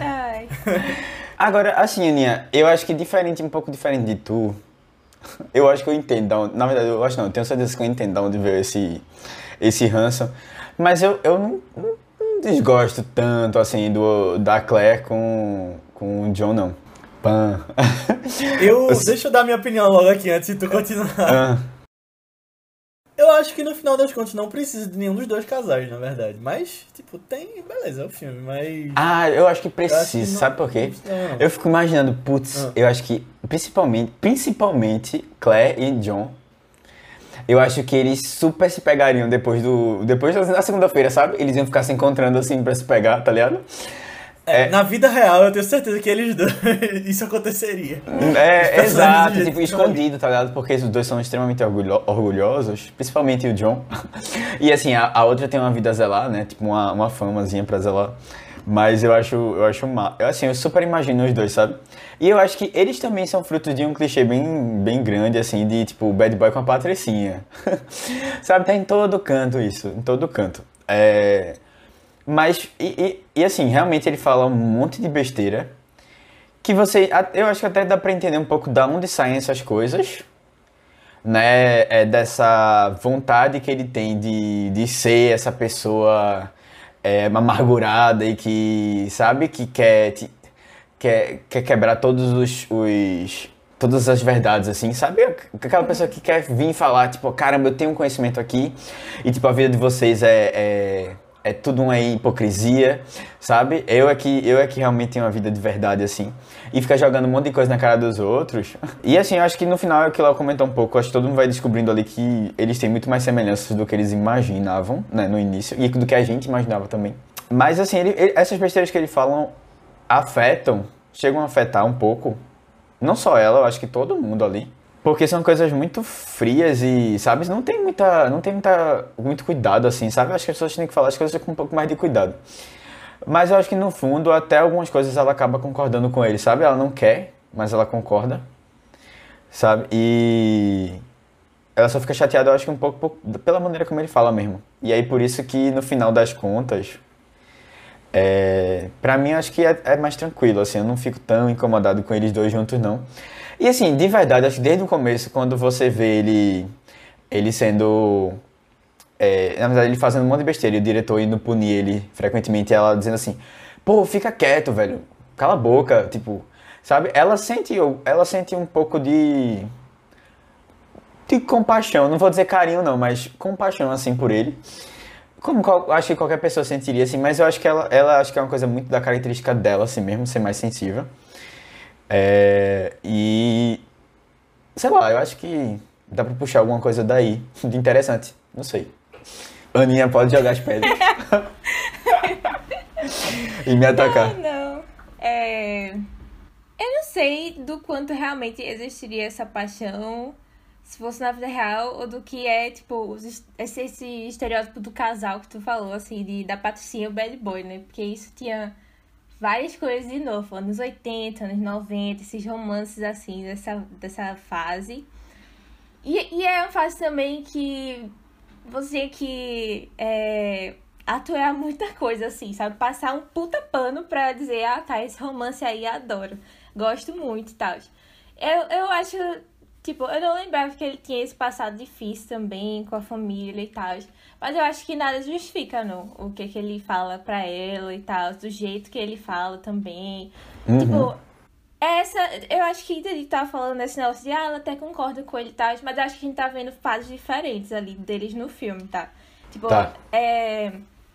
Ai. Agora, assim, Aninha, eu acho que diferente, um pouco diferente de tu, eu acho que eu entendo, na verdade, eu acho não, eu tenho certeza que eu entendo de onde veio esse, esse ranço, mas eu, eu não, não- não desgosto tanto, assim, do, da Claire com, com o John, não. Pan. Eu, deixa eu dar minha opinião logo aqui antes de tu continuar. Ah, Eu acho que no final das contas não precisa de nenhum dos dois casais, na verdade. Mas, tipo, tem. Beleza, é o filme, mas. Ah, eu acho que eu acho que precisa, não- sabe por quê? Não. Eu fico imaginando, putz, Ah. eu acho que principalmente, principalmente Claire e John, eu acho que eles super se pegariam depois do. Depois da segunda-feira, sabe? Eles iam ficar se encontrando assim pra se pegar, tá ligado? É, é- Na vida real, eu tenho certeza que eles dois. isso aconteceria. É, exato, tipo, escondido, tá ligado? Porque os dois são extremamente orgulho- orgulhosos, principalmente o John. E assim, a, a outra tem uma vida a zelar, né? Tipo, uma, uma famazinha pra zelar. Mas eu acho, eu acho mal. Eu, assim, eu super imagino os dois, sabe? E eu acho que eles também são frutos de um clichê bem, bem grande, assim, de tipo, bad boy com a patricinha. sabe? Tá em todo canto isso, em todo canto. É. Mas, e, e, e assim, realmente ele fala um monte de besteira que você. Eu acho que até dá pra entender um pouco da onde saem essas coisas, né? É dessa vontade que ele tem de, de ser essa pessoa é, amargurada e que, sabe, que quer, quer, quer quebrar todos os, os. Todas as verdades, assim, sabe? Aquela pessoa que quer vir falar, tipo, caramba, eu tenho um conhecimento aqui e, tipo, a vida de vocês é, é, é tudo uma hipocrisia, sabe? Eu é, que, eu é que realmente tenho uma vida de verdade, assim. E fica jogando um monte de coisa na cara dos outros. E, assim, eu acho que no final é o que ela comentou um pouco. Acho que todo mundo vai descobrindo ali que eles têm muito mais semelhanças do que eles imaginavam, né, no início. E do que a gente imaginava também. Mas, assim, ele- ele- essas besteiras que ele falam afetam, chegam a afetar um pouco não só ela, eu acho que todo mundo ali. Porque são coisas muito frias e, sabe, não tem muita, não tem muita, muito cuidado assim, sabe? Acho que as pessoas têm que falar as coisas com um pouco mais de cuidado. Mas eu acho que no fundo, até algumas coisas ela acaba concordando com ele, sabe? Ela não quer, mas ela concorda, sabe? E ela só fica chateada, eu acho que um pouco por- pela maneira como ele fala mesmo. E aí por isso que no final das contas, é, pra mim acho que é, é mais tranquilo, assim, eu não fico tão incomodado com eles dois juntos, não. E assim, de verdade, acho que desde o começo, quando você vê ele, ele sendo. é, na verdade, ele fazendo um monte de besteira e o diretor indo punir ele frequentemente, ela dizendo assim: pô, fica quieto, velho, cala a boca, tipo, sabe? Ela sente, ela sente um pouco de. de compaixão, não vou dizer carinho, não, mas compaixão, assim, por ele. Como acho que qualquer pessoa sentiria, assim, mas eu acho que ela, ela acho que é uma coisa muito da característica dela, assim mesmo, ser mais sensível. É, e. Sei lá, eu acho que dá pra puxar alguma coisa daí de interessante. Não sei. Aninha pode jogar as pedras. e me atacar. Não, não. É... Eu não sei do quanto realmente existiria essa paixão se fosse na vida real ou do que é, tipo, esse estereótipo do casal que tu falou, assim, de, da patricinha e o bad boy, né? Porque isso tinha várias coisas de novo, anos 80, anos 90, esses romances, assim, dessa, dessa fase. E, e é uma fase também que você que é, atuar muita coisa, assim, sabe? Passar um puta pano pra dizer, ah, tá, esse romance aí adoro. Gosto muito e tal. Eu, eu acho, tipo, eu não lembrava que ele tinha esse passado difícil também com a família e tal. Mas eu acho que nada justifica, não, o que que ele fala pra ela e tal, do jeito que ele fala também. Tipo, essa, eu acho que a gente tava falando desse negócio de, ah, ela até concorda com ele e tal, mas acho que a gente tá vendo fases diferentes ali deles no filme, tá? Tipo, Tá. é.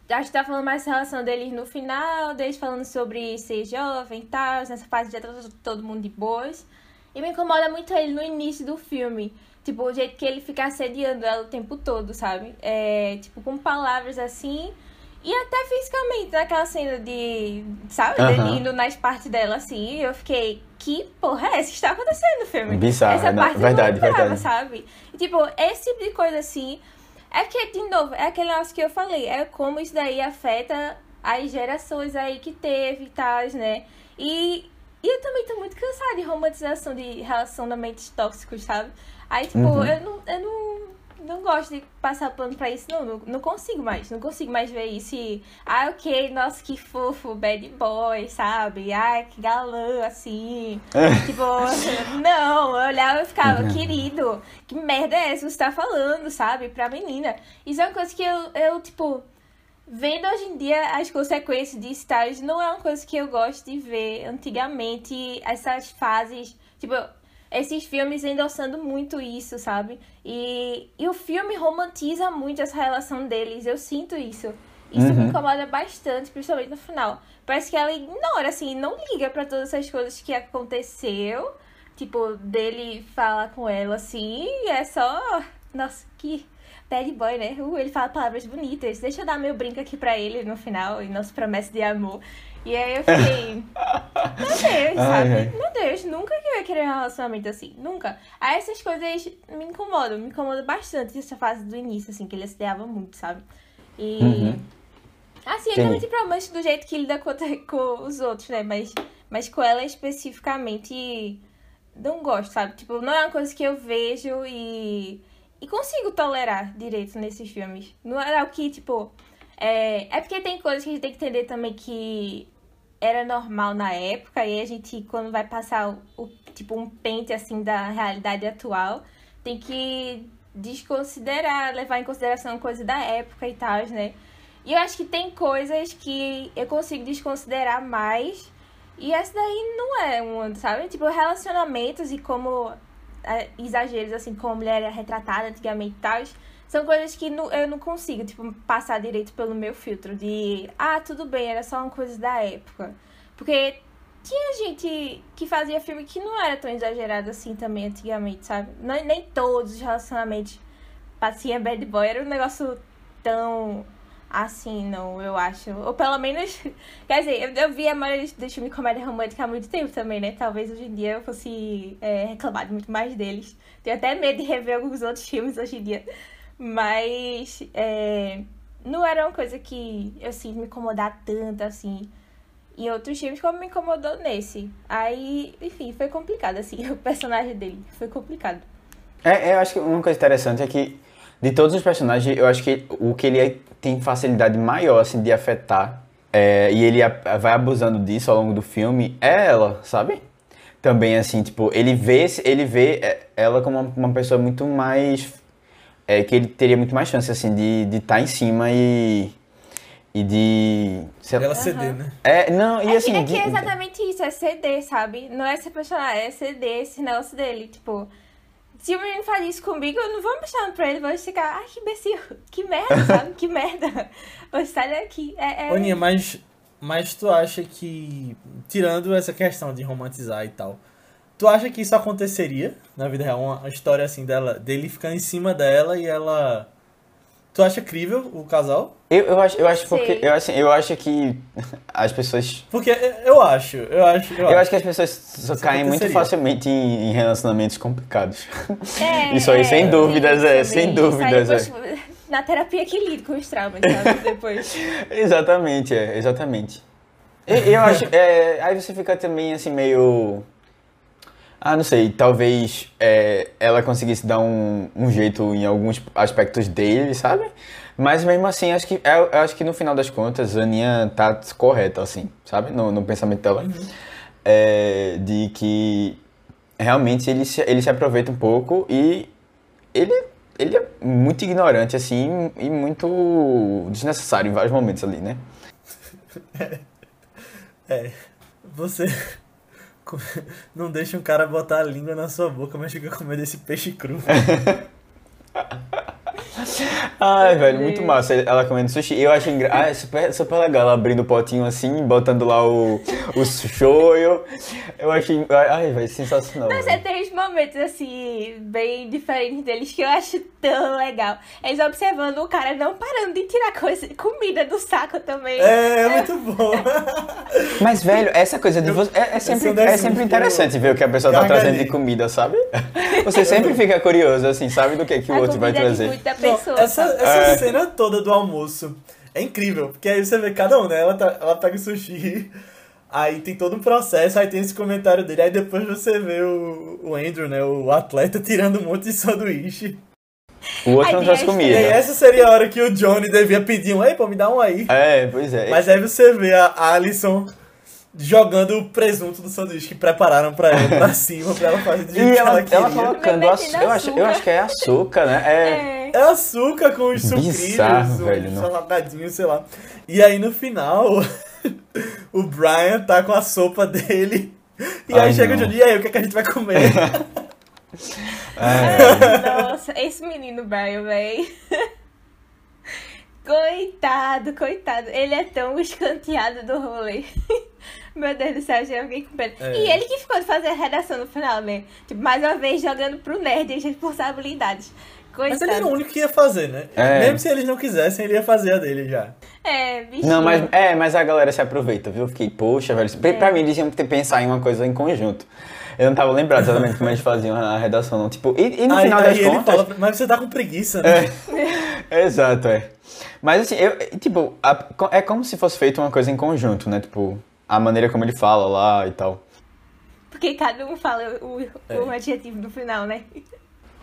Acho que tá falando mais da relação deles no final, deles falando sobre ser jovem e tal, nessa fase já tá todo- todo mundo de boas. E me incomoda muito ele no início do filme. Tipo, o jeito que ele fica assediando ela o tempo todo, sabe? É, tipo, com palavras assim. E até fisicamente, naquela cena de. Sabe? Dele indo nas partes dela assim. Eu fiquei, que porra é essa que está acontecendo no filme? Bizarro, Essa não, parte eu verdade, não lembrava, verdade. sabe? E, tipo, esse tipo de coisa assim. É que, de novo, é aquele negócio que eu falei. É como isso daí afeta as gerações aí que teve e tal, né? E, e eu também tô muito cansada de romantização de relacionamentos tóxicos, sabe? Aí, tipo, Uhum. eu, não, eu não, não gosto de passar pano pra isso, não, não. Não consigo mais. Não consigo mais ver isso e... Ah, ok, nossa, que fofo, bad boy, sabe? Ai, que galã, assim. tipo, não, eu olhava e ficava, Uhum. querido, que merda é essa que você tá falando, sabe? Pra menina. Isso é uma coisa que eu, eu tipo... Vendo hoje em dia as consequências tá? Isso não é uma coisa que eu gosto de ver antigamente, essas fases, tipo, esses filmes endossando muito isso, sabe? E, e o filme romantiza muito essa relação deles, eu sinto isso. Isso me Uhum. incomoda bastante, principalmente no final. Parece que ela ignora, assim, não liga pra todas essas coisas que aconteceu. Tipo, dele falar com ela assim, e é só. Nossa, que bad boy, né? Uh, ele fala palavras bonitas. Deixa eu dar meu brinco aqui pra ele no final, e nossa promessa de amor. E aí eu fiquei. Meu Deus, sabe? ai. Meu Deus, nunca que eu ia querer um relacionamento assim. Nunca. Aí essas coisas me incomodam, me incomodam bastante essa fase do início, assim, que ele assediava muito, sabe? E. Uhum. Assim, ele também tem problemas do jeito que ele lida com, com os outros, né? Mas, mas com ela especificamente, não gosto, sabe? Tipo, não é uma coisa que eu vejo e, e consigo tolerar direito nesses filmes. Não é o que, tipo. É, é porque tem coisas que a gente tem que entender também que era normal na época e a gente, quando vai passar o, o- tipo, um pente, assim, da realidade atual, tem que desconsiderar, levar em consideração coisa da época e tal, né? E eu acho que tem coisas que eu consigo desconsiderar mais. E essa daí não é uma, sabe? Tipo, relacionamentos e como é, exageros, assim, como a mulher era retratada antigamente e tal, são coisas que não- eu não consigo, tipo, passar direito pelo meu filtro de, ah, tudo bem, era só uma coisa da época. Porque tinha gente que fazia filme que não era tão exagerado assim também antigamente, sabe? Nem todos os relacionamentos passinha bad boy era um negócio tão assim, não, eu acho. Ou pelo menos. Quer dizer, eu, eu vi a maioria dos- filmes comédia romântica há muito tempo também, né? Talvez hoje em dia eu fosse é, reclamar muito mais deles. Tenho até medo de rever alguns outros filmes hoje em dia. Mas. é, não era uma coisa que eu sinto me incomodar tanto assim. Em outros filmes, como me incomodou nesse. Aí, enfim, foi complicado, assim. O personagem dele foi complicado. É, eu acho que uma coisa interessante é que, de todos os personagens, eu acho que o que ele tem facilidade maior, assim, de afetar, é, e ele vai abusando disso ao longo do filme, é ela, sabe? Também, assim, tipo, ele vê, ele vê é, ela como uma pessoa muito mais... É, que ele teria muito mais chance, assim, de estar em cima e... E de... lá- Ela ceder, né? É, não, e É, assim... que, é que é exatamente isso, é ceder, sabe? Não é ser personagem, é ceder esse negócio dele. Tipo, se o menino faz isso comigo, eu não vou mostrar pra ele, vou ficar, ai, que imbecil, que merda, sabe? Que merda. Vou sair daqui. É, é... Aninha, mas, mas tu acha que, tirando essa questão de romantizar e tal, tu acha que isso aconteceria na vida real? Uma, história assim dela, dele ficar em cima dela e ela. Tu acha crível o casal? Eu, eu acho, eu acho porque eu, assim, eu acho que as pessoas Porque eu acho, eu acho. Eu, Eu acho que as pessoas só Isso caem muito facilmente em, em relacionamentos complicados. É, Isso aí, é, sem dúvidas, é, sem aí dúvidas, é. depois, Na terapia que lido com os traumas, sabe? Depois. exatamente, é, exatamente. E- eu acho, é, aí você fica também assim meio... Ah, não sei, talvez é, ela conseguisse dar um, um jeito em alguns aspectos dele, sabe? Mas mesmo assim, acho que, eu, eu acho que no final das contas, a Aninha tá correta, assim, sabe? No, no pensamento dela. É, de que realmente ele se, ele se aproveita um pouco e ele, ele é muito ignorante, assim, e muito desnecessário em vários momentos ali, né? É. Você. Não deixa um cara botar a língua na sua boca, mas fica com medo desse peixe cru. Ai, Meu velho, muito massa ela comendo sushi. Eu acho engra... ah, é super, super legal ela abrindo o potinho assim, botando lá o, o shoyu. Eu achei. Ai, velho, sensacional. Mas é, velho. tem uns momentos, assim, bem diferentes deles que eu acho tão legal. Eles observando o cara não parando de tirar coisa, comida do saco também. É, é muito bom. Mas, velho, essa coisa de você. É, é sempre, é sempre interessante ver o que a pessoa tá trazendo de comida, sabe? Você sempre fica curioso, assim, sabe do que, que o a outro vai comida de trazer. muita Não, pessoa. essa essa É. cena toda do almoço é incrível, porque aí você vê cada um, né? Ela, tá- ela pega o sushi, aí tem todo um processo, aí tem esse comentário dele, aí depois você vê o, o Andrew, né? O atleta tirando um monte de sanduíche. O outro não E comida. aí essa seria a hora que o Johnny devia pedir um, ei, pô, me dá um aí. É, pois é. Mas aí você vê a Alison jogando o presunto do sanduíche que prepararam pra ela pra cima, pra ela fazer do jeito E que ela, ela ela queria. colocando. Eu acho, eu acho que é açúcar, né? É. É. É açúcar com os sucrilhos, Bizarro, uns velho, não. salgadinhos, sei lá. E aí no final, o Brian tá com a sopa dele. E aí Ai, chega não. o Johnny, e aí, o que, é que a gente vai comer? é. Nossa, esse menino Brian, véi. Coitado, coitado. Ele é tão escanteado do rolê. Meu Deus do céu, já fiquei com pena. É. E ele que ficou de fazer a redação no final, né? Tipo, mais uma vez jogando pro nerd as responsabilidades. Coitado. Mas ele era o único que ia fazer, né? É. Mesmo se eles não quisessem, ele ia fazer a dele já. É, bichinho. Não, mas, é, mas a galera se aproveita, viu? Eu fiquei, poxa, velho. Pra, pra mim, eles iam ter que pensar em uma coisa em conjunto. Eu não tava lembrado exatamente como eles faziam a redação, não. Tipo, e, e no aí final aí das ele contas. fala, mas você tá com preguiça, né? Exato, é. Mas assim, eu, tipo, a- é como se fosse feito uma coisa em conjunto, né? Tipo, a maneira como ele fala lá e tal. Porque cada um fala o, É. o adjetivo no final, né?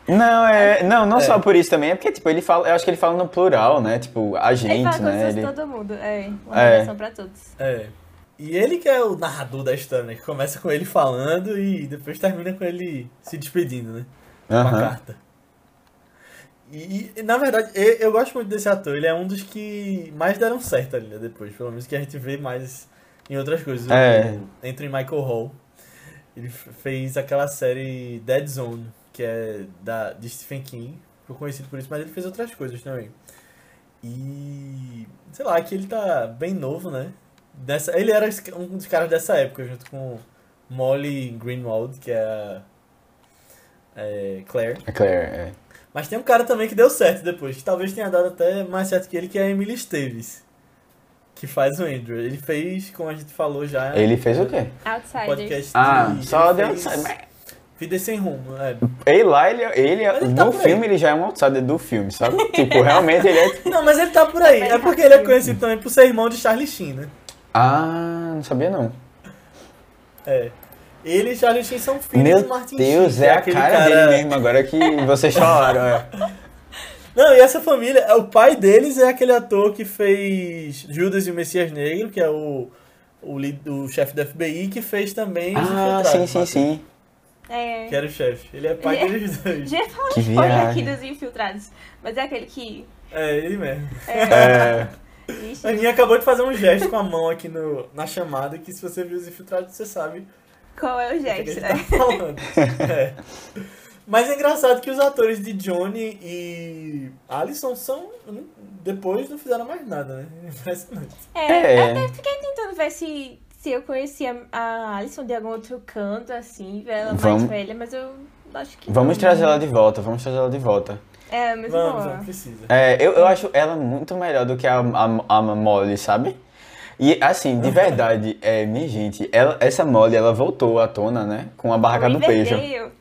Não, é. Não, não É. só por isso também, é porque, tipo, ele fala. Eu acho que ele fala no plural, né? Tipo, a Ele gente, fala como se né? Ele... todo mundo. É, uma É. pra todos. É. E ele que é o narrador da história, né? Que começa com ele falando e depois termina com ele se despedindo, né? Com a carta. E, e, na verdade, eu, eu gosto muito desse ator. Ele é um dos que mais deram certo ali, né? Depois. Pelo menos que a gente vê mais em outras coisas. É. O Anthony Michael Hall. Ele fez aquela série Dead Zone, que é da, de Stephen King. Ficou conhecido por isso, mas ele fez outras coisas também. E. Sei lá, que ele tá bem novo, né? Dessa, ele era um dos caras dessa época, junto com Molly Greenwald, que é a. é, Claire. A Claire, é. Mas tem um cara também que deu certo depois, que talvez tenha dado até mais certo que ele, que é a Emily Esteves. Que faz o Andrew. Ele fez, como a gente falou já. Ele fez o quê? Outsiders. podcast. Ah, de- só deu fez outsider. Vida sem rumo, é. Ele lá, ele, ele Mas ele tá no por aí. filme, ele já é um outsider do filme, sabe? tipo, realmente ele é. Não, mas ele tá por aí. É porque ele é conhecido também por ser irmão de Charlie Sheen, né? Ah, não sabia não. É. Ele e Charlie Sheen são filhos Meu do Martin Deus, Sheen, que é a aquele cara, dele mesmo, agora que vocês falaram. É. Não, e essa família, o pai deles é aquele ator que fez Judas e o Messias Negro, que é o, o, o chefe do FBI, que fez também Ah, sim, sim, sim. É. Que era o chefe. Ele é pai é- deles dois. Já falar Que spoiler aqui dos infiltrados. Mas é aquele que. É, ele mesmo. É, A Aninha acabou de fazer um gesto com a mão aqui no, na chamada, que se você viu os infiltrados, você sabe qual é o o que a gente Jackson, tá né? falando. É. Mas é engraçado que os atores de Johnny e Alison são. Depois não fizeram mais nada, né? Impressionante. É, É. eu até fiquei tentando ver se, se eu conhecia a Alison de algum outro canto, assim, ela Vamos- mais velha, mas eu acho que. vamos não. trazer ela de volta, vamos trazer ela de volta. É, muito Vamos, boa. precisa. É, eu, eu acho ela muito melhor do que a, a, a Molly, sabe? E assim, de verdade, é, minha gente, ela, essa Molly, ela voltou à tona, né? Com a Barraca do Beijo. Riverdale.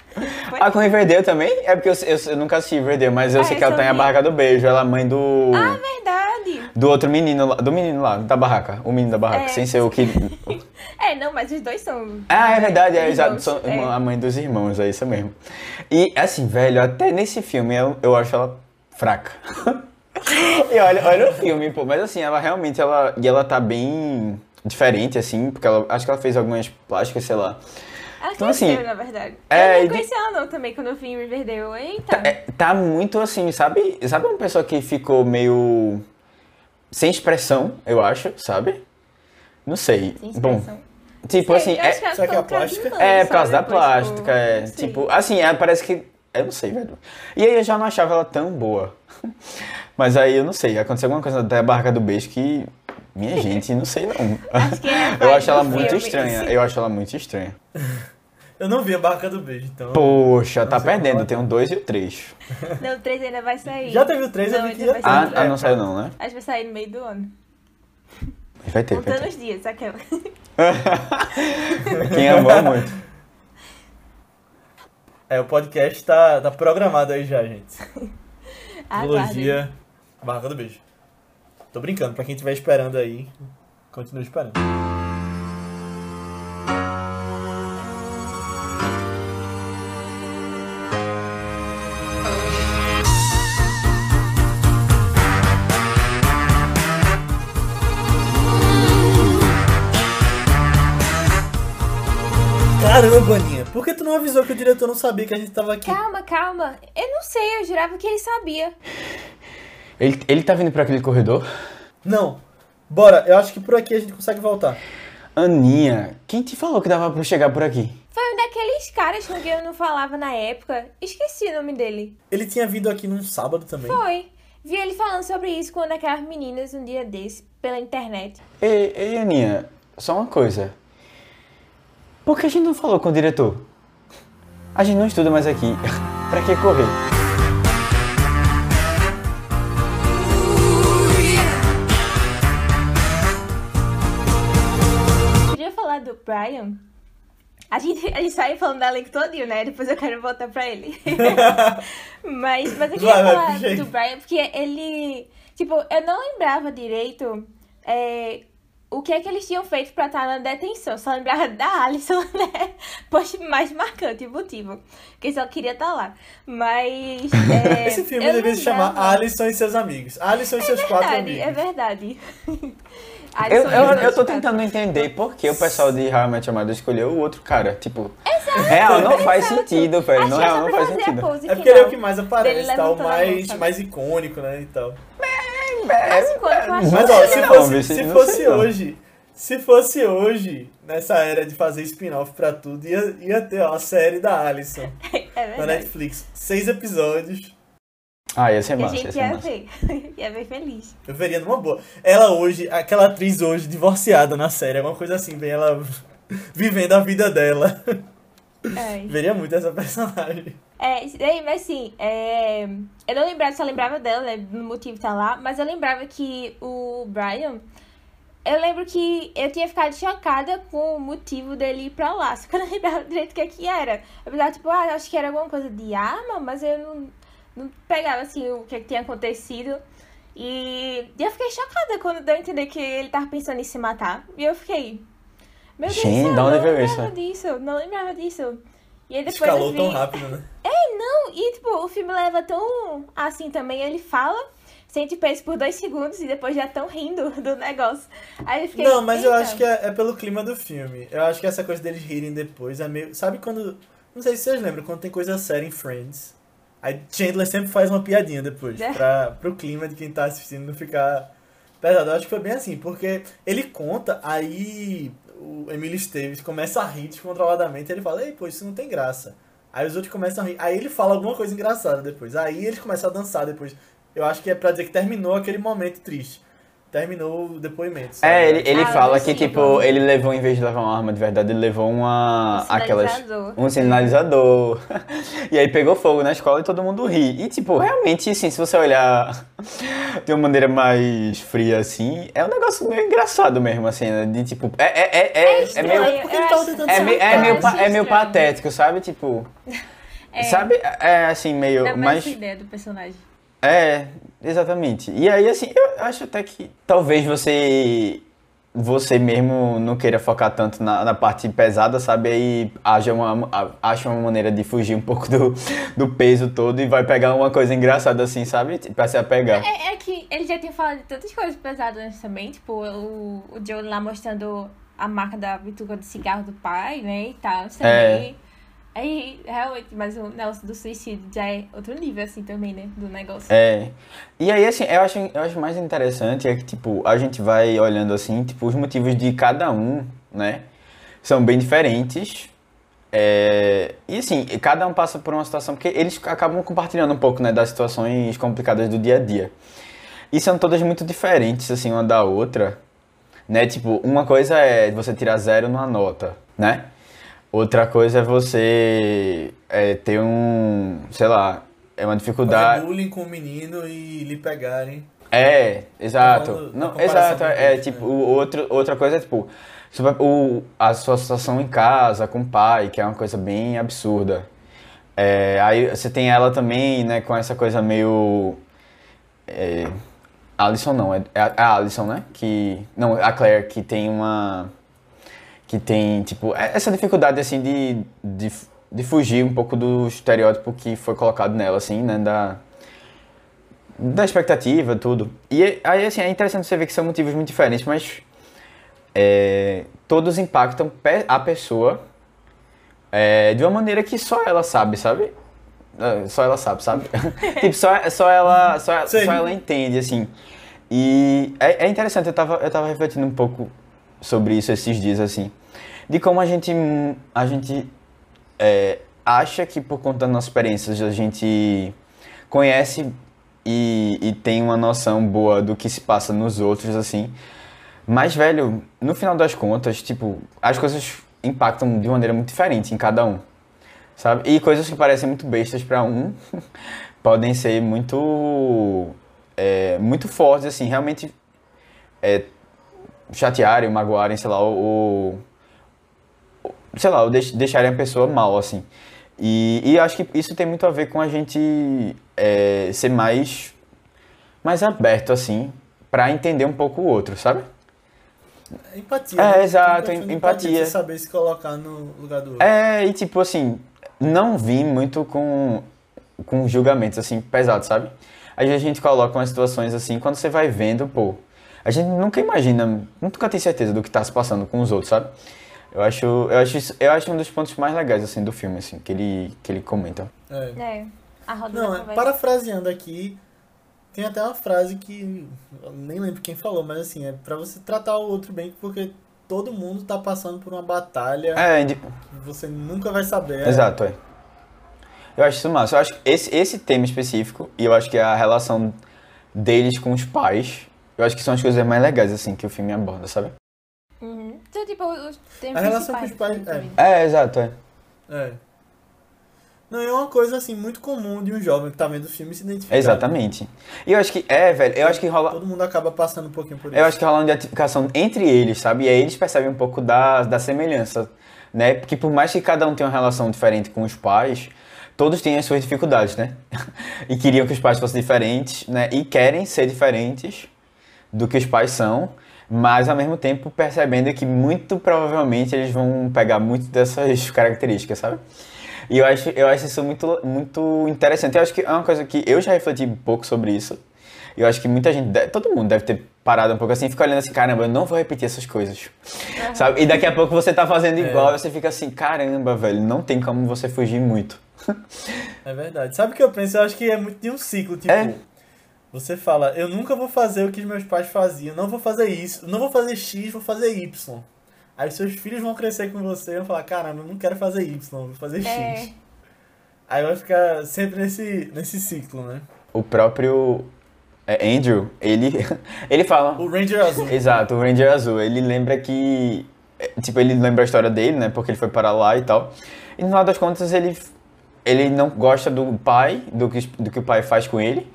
Foi? Ah, com Riverdale também? É porque eu, eu, eu nunca assisti Riverdale, mas eu Ah, sei que ela eu tem a. Barraca do Beijo, ela é mãe do... Ah, verdade. Do outro menino lá, do menino lá, da barraca. O menino da barraca, É. sem ser o que. É, não, mas os dois são. Ah, é verdade, é exato. São é. a mãe dos irmãos, é isso mesmo. E assim, velho, até nesse filme eu, eu acho ela fraca. e olha, olha o filme, pô, mas assim, ela realmente ela. E ela tá bem diferente, assim, porque ela. Acho que ela fez algumas plásticas, sei lá. Ela Então, cresceu, assim, na verdade. é, eu conhecia ela não também quando eu vi em Riverdale. Eita. É, tá muito assim, sabe? Sabe uma pessoa que ficou meio. sem expressão, eu acho, sabe? Não sei. Sem Bom, expressão. tipo Sei, assim, eu é, acho que ela Será que é a ficou plástica? É, por causa da plástica, é. Tipo, assim, é, parece que. Eu não sei, velho. E aí eu já não achava ela tão boa. Mas aí eu não sei, aconteceu alguma coisa da barraca do beijo que. Minha gente, não sei não. Acho que é Eu acho ela muito filme. estranha. Eu acho ela muito estranha. Eu não vi a Barca do Beijo, então. Poxa, tá perdendo. é. Tem o 2 e o 3. Não, o 3 ainda vai sair. Já teve o 3, eu vi que vai Ah, ah, É, não saiu não, né? Acho que vai sair no meio do ano. Vai ter, vai Contando ter. os dias, aquela. Quem amou muito. É, o podcast tá, tá programado aí já, gente. Trilogia Barca do Beijo. Tô brincando, pra quem estiver esperando aí, continue esperando. Não avisou que o diretor não sabia que a gente tava aqui? Calma, calma. Eu não sei, eu jurava que ele sabia. Ele, ele tá vindo pra aquele corredor? Não. Bora, eu acho que por aqui a gente consegue voltar. Aninha, quem te falou que dava pra chegar por aqui? Foi um daqueles caras com quem eu não falava na época. Esqueci o nome dele. Ele tinha vindo aqui num sábado também. Foi. Vi ele falando sobre isso com uma daquelas meninas um dia desse, pela internet. Ei, ei, Aninha, só uma coisa. Por que a gente não falou com o diretor? A gente não estuda mais aqui. pra que correr? Queria falar do Brian. A gente, a gente sai falando da Link todinho, né? Depois eu quero voltar pra ele. mas, mas eu queria Vai, falar do Brian porque ele. Tipo, eu não lembrava direito é, o que é que eles tinham feito pra estar na detenção. Só lembrava da Alison, né? Poxa, mais marcante o motivo. Porque só queria estar lá. Mas. é, Esse filme deveria se chamar Alisson e seus amigos. Alisson e seus quatro verdade, amigos. É verdade. Eu, Alison eu, eu seus tô quatro. tentando entender por que o pessoal de How I Met Your Mother escolheu o outro cara. Tipo, real, não faz exato. sentido, velho. Não, é real, não faz sentido. É porque ele é o que mais aparece, tá? O mais, mais icônico, né? E tal. Mas quando eu acho Mas que ó, se fosse, se não fosse sei não. hoje, se fosse hoje, nessa era de fazer spin-off pra tudo, ia, ia ter ó, a série da Alison É na. Netflix. Seis episódios. Ah, ia ser a massa, ia gente ia massa. ver. ia ver feliz. Eu veria numa boa. Ela hoje, aquela atriz hoje divorciada na série, alguma coisa assim, bem ela vivendo a vida dela. É, Veria muito essa personagem. é daí, mas assim, é, eu não lembrava, só lembrava dela, né? No motivo tá lá, mas eu lembrava que o Brian. Eu lembro que eu tinha ficado chocada com o motivo dele ir pra lá. Só que eu não lembrava direito o que, é que era. Eu pensava, tipo, ah, acho que era alguma coisa de arma, mas eu não, não pegava assim o que, é que tinha acontecido. E, e eu fiquei chocada quando deu a entender que ele tava pensando em se matar. E eu fiquei. Meu Deus Gente, do céu, da onde não lembrava isso? disso. Não lembrava disso. E aí depois Escalou eu vi... tão rápido, né? Não, e tipo, o filme leva tão assim também, ele fala, sente peso por dois segundos e depois já tão rindo do negócio. Aí eu fiquei. Não, mas eu "Eita." acho que é, é pelo clima do filme. Eu acho que essa coisa deles rirem depois é meio. Sabe quando. Não sei se vocês lembram, quando tem coisa séria em Friends. Aí Chandler sempre faz uma piadinha depois. É. Pra, pro clima de quem tá assistindo não ficar pesado. Eu acho que foi bem assim, porque ele conta, aí o Emílio Esteves começa a rir descontroladamente. Ele fala, ei, pô, isso não tem graça. Aí os outros começam a rir. Aí ele fala alguma coisa engraçada depois. Aí eles começam a dançar depois. Eu acho que é pra dizer que terminou aquele momento triste. Terminou o depoimento. sabe? É, ele, ele Ah, fala que, sim, tipo, bom. ele levou, em vez de levar uma arma de verdade, ele levou uma. Um aquelas. sinalizador. Um sinalizador. e aí pegou fogo na escola e todo mundo ri. E, tipo, realmente, assim, se você olhar de uma maneira mais fria, assim, é um negócio meio engraçado mesmo, assim, né? De tipo. É, é, é, é, é estranho, meio. Porque acho- tentando É, ser meio, é, meio, é meio patético, sabe? Tipo. É. Sabe? É assim, meio. Dá mais mais ideia do personagem. é, exatamente. E aí, assim, eu acho até que talvez você você mesmo não queira focar tanto na, na parte pesada, sabe? Aí haja uma, acha uma maneira de fugir um pouco do, do peso todo e vai pegar uma coisa engraçada assim, sabe? Pra se apegar. É, é que ele já tinha falado de tantas coisas pesadas antes também, tipo, o, o Joe lá mostrando a marca da bituca de cigarro do pai, né, e tal, isso É. Aí, realmente, mas o negócio do suicídio já é outro nível, assim, também, né, do negócio. É. E aí, assim, eu acho, eu acho mais interessante é que, tipo, a gente vai olhando assim, tipo, os motivos de cada um, né? São bem diferentes. É, E assim, cada um passa por uma situação, porque eles acabam compartilhando um pouco, né, das situações complicadas do dia a dia. E são todas muito diferentes, assim, uma da outra, né? Tipo, uma coisa é você tirar zero numa nota, né? Outra coisa é você é, ter um, sei lá, é uma dificuldade... Fazer bullying com o menino e lhe pegarem. É, exato. falando da Não, exato, é, tipo, né? outro, outra coisa é tipo, o, a sua situação em casa, com o pai, que é uma coisa bem absurda. É, aí você tem ela também, né, com essa coisa meio. É, Alison não, é, a é a Alison, né? Que. Não, a Claire, que tem uma. Que tem, tipo, é- essa dificuldade, assim, de, de, de fugir um pouco do estereótipo que foi colocado nela, assim, né? Da, da expectativa, tudo. E aí, assim, é interessante você ver que são motivos muito diferentes, mas é, todos impactam a pessoa é, de uma maneira que só ela sabe, sabe? É, Só ela sabe, sabe? tipo, só, só, ela, só, só ela entende, assim. E é, é interessante, eu tava, eu tava refletindo um pouco sobre isso esses dias, assim. De como a gente, a gente é, acha que por conta das nossas experiências a gente conhece e, e tem uma noção boa do que se passa nos outros, assim. Mas, velho, no final das contas, tipo, as coisas impactam de maneira muito diferente em cada um, sabe? E coisas que parecem muito bestas pra um podem ser muito, é, muito fortes, assim, realmente é, chatearem, magoarem, sei lá, ou, ou- sei lá, ou deix- deixarem a pessoa mal, assim. E, e acho que isso tem muito a ver com a gente é, ser mais, mais aberto, assim, pra entender um pouco o outro, sabe? Empatia. É, né? exato, empatia. Você saber se colocar no lugar do outro. É, e tipo assim, não vim muito com, com julgamentos assim pesados, sabe? Às vezes a gente coloca umas situações assim, quando você vai vendo, pô, a gente nunca imagina, nunca tem certeza do que tá se passando com os outros, sabe? Eu acho, eu acho, isso- eu acho um dos pontos mais legais assim do filme, assim, que ele, que ele comenta. É. É, a roda Não, é, conversa. parafraseando aqui, tem até uma frase que eu nem lembro quem falou, mas assim, é pra você tratar o outro bem, porque todo mundo tá passando por uma batalha É, de- que você nunca vai saber. exato, é. Eu acho isso massa. Eu acho que esse, esse tema específico, e eu acho que a relação deles com os pais, eu acho que são as coisas mais legais, assim, que o filme aborda, sabe? Uhum. Então, tipo, os temas A relação com os pais, é. É, exato, é. É. Não, é uma coisa assim muito comum de um jovem que tá vendo o filme se identificar. Exatamente. E eu acho que, é, velho, eu acho que rola. Todo mundo acaba passando um pouquinho por isso. Eu acho que rola uma identificação entre eles, sabe? E aí eles percebem um pouco da, da semelhança, né? Porque por mais que cada um tenha uma relação diferente com os pais, todos têm as suas dificuldades, né? e queriam que os pais fossem diferentes, né? E querem ser diferentes do que os pais são, mas ao mesmo tempo percebendo que muito provavelmente eles vão pegar muito dessas características, sabe? E eu acho, eu acho isso muito, muito interessante. Eu acho que é uma coisa que eu já refleti um pouco sobre isso. E eu acho que muita gente, deve- todo mundo deve ter parado um pouco assim, e fica olhando assim, caramba, eu não vou repetir essas coisas. Sabe? E daqui a pouco você tá fazendo igual, e você fica assim, caramba, velho, não tem como você fugir muito. É verdade. Sabe o que eu penso? Eu acho que é muito de um ciclo, tipo. É. Você fala, eu nunca vou fazer o que os meus pais faziam, não vou fazer isso, não vou fazer X, vou fazer Y. Aí os seus filhos vão crescer com você e vão falar, caramba, eu não quero fazer Y, vou fazer X. É. Aí vai ficar sempre nesse, nesse ciclo, né? O próprio é, Andrew, ele, ele fala. O Ranger Azul. Exato, o Ranger Azul. Ele lembra que. é, Tipo, ele lembra a história dele, né? Porque ele foi para lá e tal. E no final das contas, ele, ele não gosta do pai, do que, do que o pai faz com ele.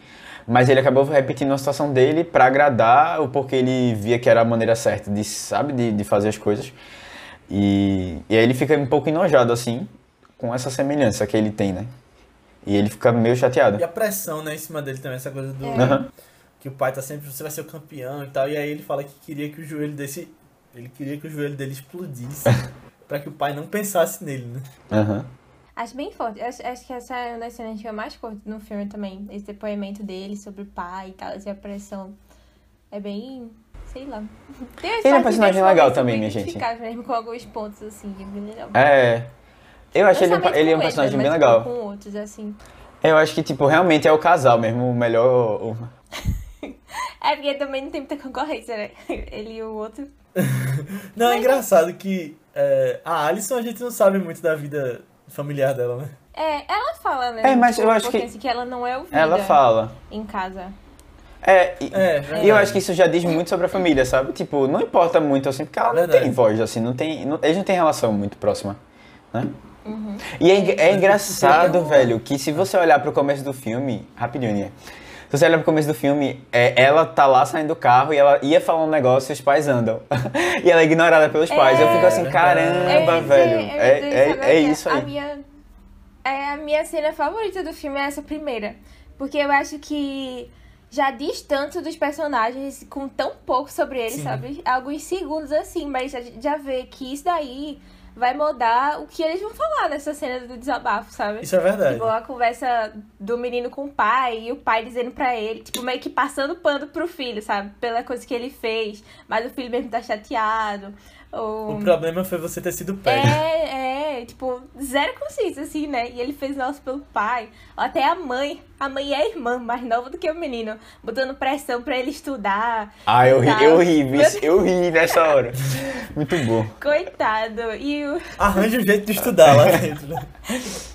Mas ele acabou repetindo a situação dele pra agradar, o porque ele via que era a maneira certa de, sabe, de, de fazer as coisas. E, e aí ele fica um pouco enojado, assim, com essa semelhança que ele tem, né? E ele fica meio chateado. E a pressão, né, em cima dele também, essa coisa do. Aham. Que o pai tá sempre, você vai ser o campeão e tal. E aí ele fala que queria que o joelho desse. Ele queria que o joelho dele explodisse. pra que o pai não pensasse nele, né? Aham. Acho bem forte. Acho, acho que essa é uma das cenas que eu mais curto no filme também. Esse depoimento dele sobre o pai e tal, essa pressão. É bem. sei lá. Tem Ele é um personagem legal também, minha gente. identificáveis mesmo com alguns pontos, assim, é. É. Eu acho ele, ele é um personagem bem legal. Com outros, assim. Eu acho que, tipo, realmente é o casal mesmo, o melhor. o- É porque também não tem muita concorrência, né? Ele e o outro. Não, é Mas- engraçado que é, a Alison a gente não sabe muito da vida familiar dela, né? É, ela fala, né? É, mas tipo, eu acho que- que ela não é ouvida Ela fala. em casa. É, e, É, eu acho que isso já diz muito sobre a família, sabe? Tipo, não importa muito assim, porque ela não Verdade. tem voz, assim, não tem. não- eles não têm relação muito próxima, né? E é, é engraçado, velho, que se você olhar pro começo do filme. Rapidinho, Nia. Se você olhar pro começo do filme, é, ela tá lá saindo do carro e ela ia falar um negócio e os pais andam. e ela é ignorada pelos pais. Eu fico assim, É caramba, dizer- velho. É, é, é quê? isso A aí. minha, é, a minha cena favorita do filme é essa primeira. Porque eu acho que já diz tanto dos personagens com tão pouco sobre eles, Sim. sabe? Alguns segundos assim, mas a gente já vê que isso daí vai mudar o que eles vão falar nessa cena do desabafo, sabe? Isso é verdade. Tipo, a conversa do menino com o pai e o pai dizendo pra ele, tipo, meio que passando pano pro filho, sabe? Pela coisa que ele fez, mas o filho mesmo tá chateado. Ou... O problema foi você ter sido pego. É, é, tipo, zero consciência, assim, né? E ele fez nosso pelo pai. Até a mãe. A mãe é a irmã, mais nova do que o menino. Botando pressão pra ele estudar. Ah, eu ri, eu ri, eu ri nessa hora. Muito bom. Coitado. E o. Arranja um jeito de estudar lá dentro, né?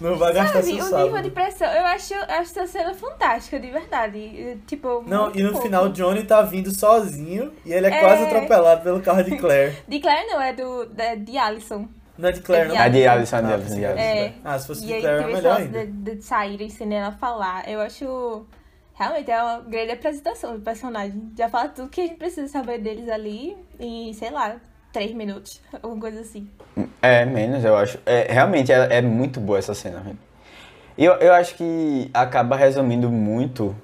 Não vai gastar Sabe, seu o nível de sábado. pressão. Eu acho, eu acho essa cena fantástica, de verdade. Tipo. Não, e no fofo. final o Johnny tá vindo sozinho e ele é, É. quase atropelado pelo carro de Claire. De Claire não, é do, da, de Alison. Não é de Claire, não? É A de Alison, Ah, de Alison, de Alison. É. Ah, se fosse E de aí Claire é melhor ainda. de, de saírem sem ela falar. Eu acho. Realmente é uma grande apresentação do personagem. Já fala tudo que a gente precisa saber deles ali em, sei lá, três minutos. Alguma coisa assim. É, menos, eu acho. É, realmente é, é muito boa essa cena, velho. E eu, eu acho que acaba resumindo muito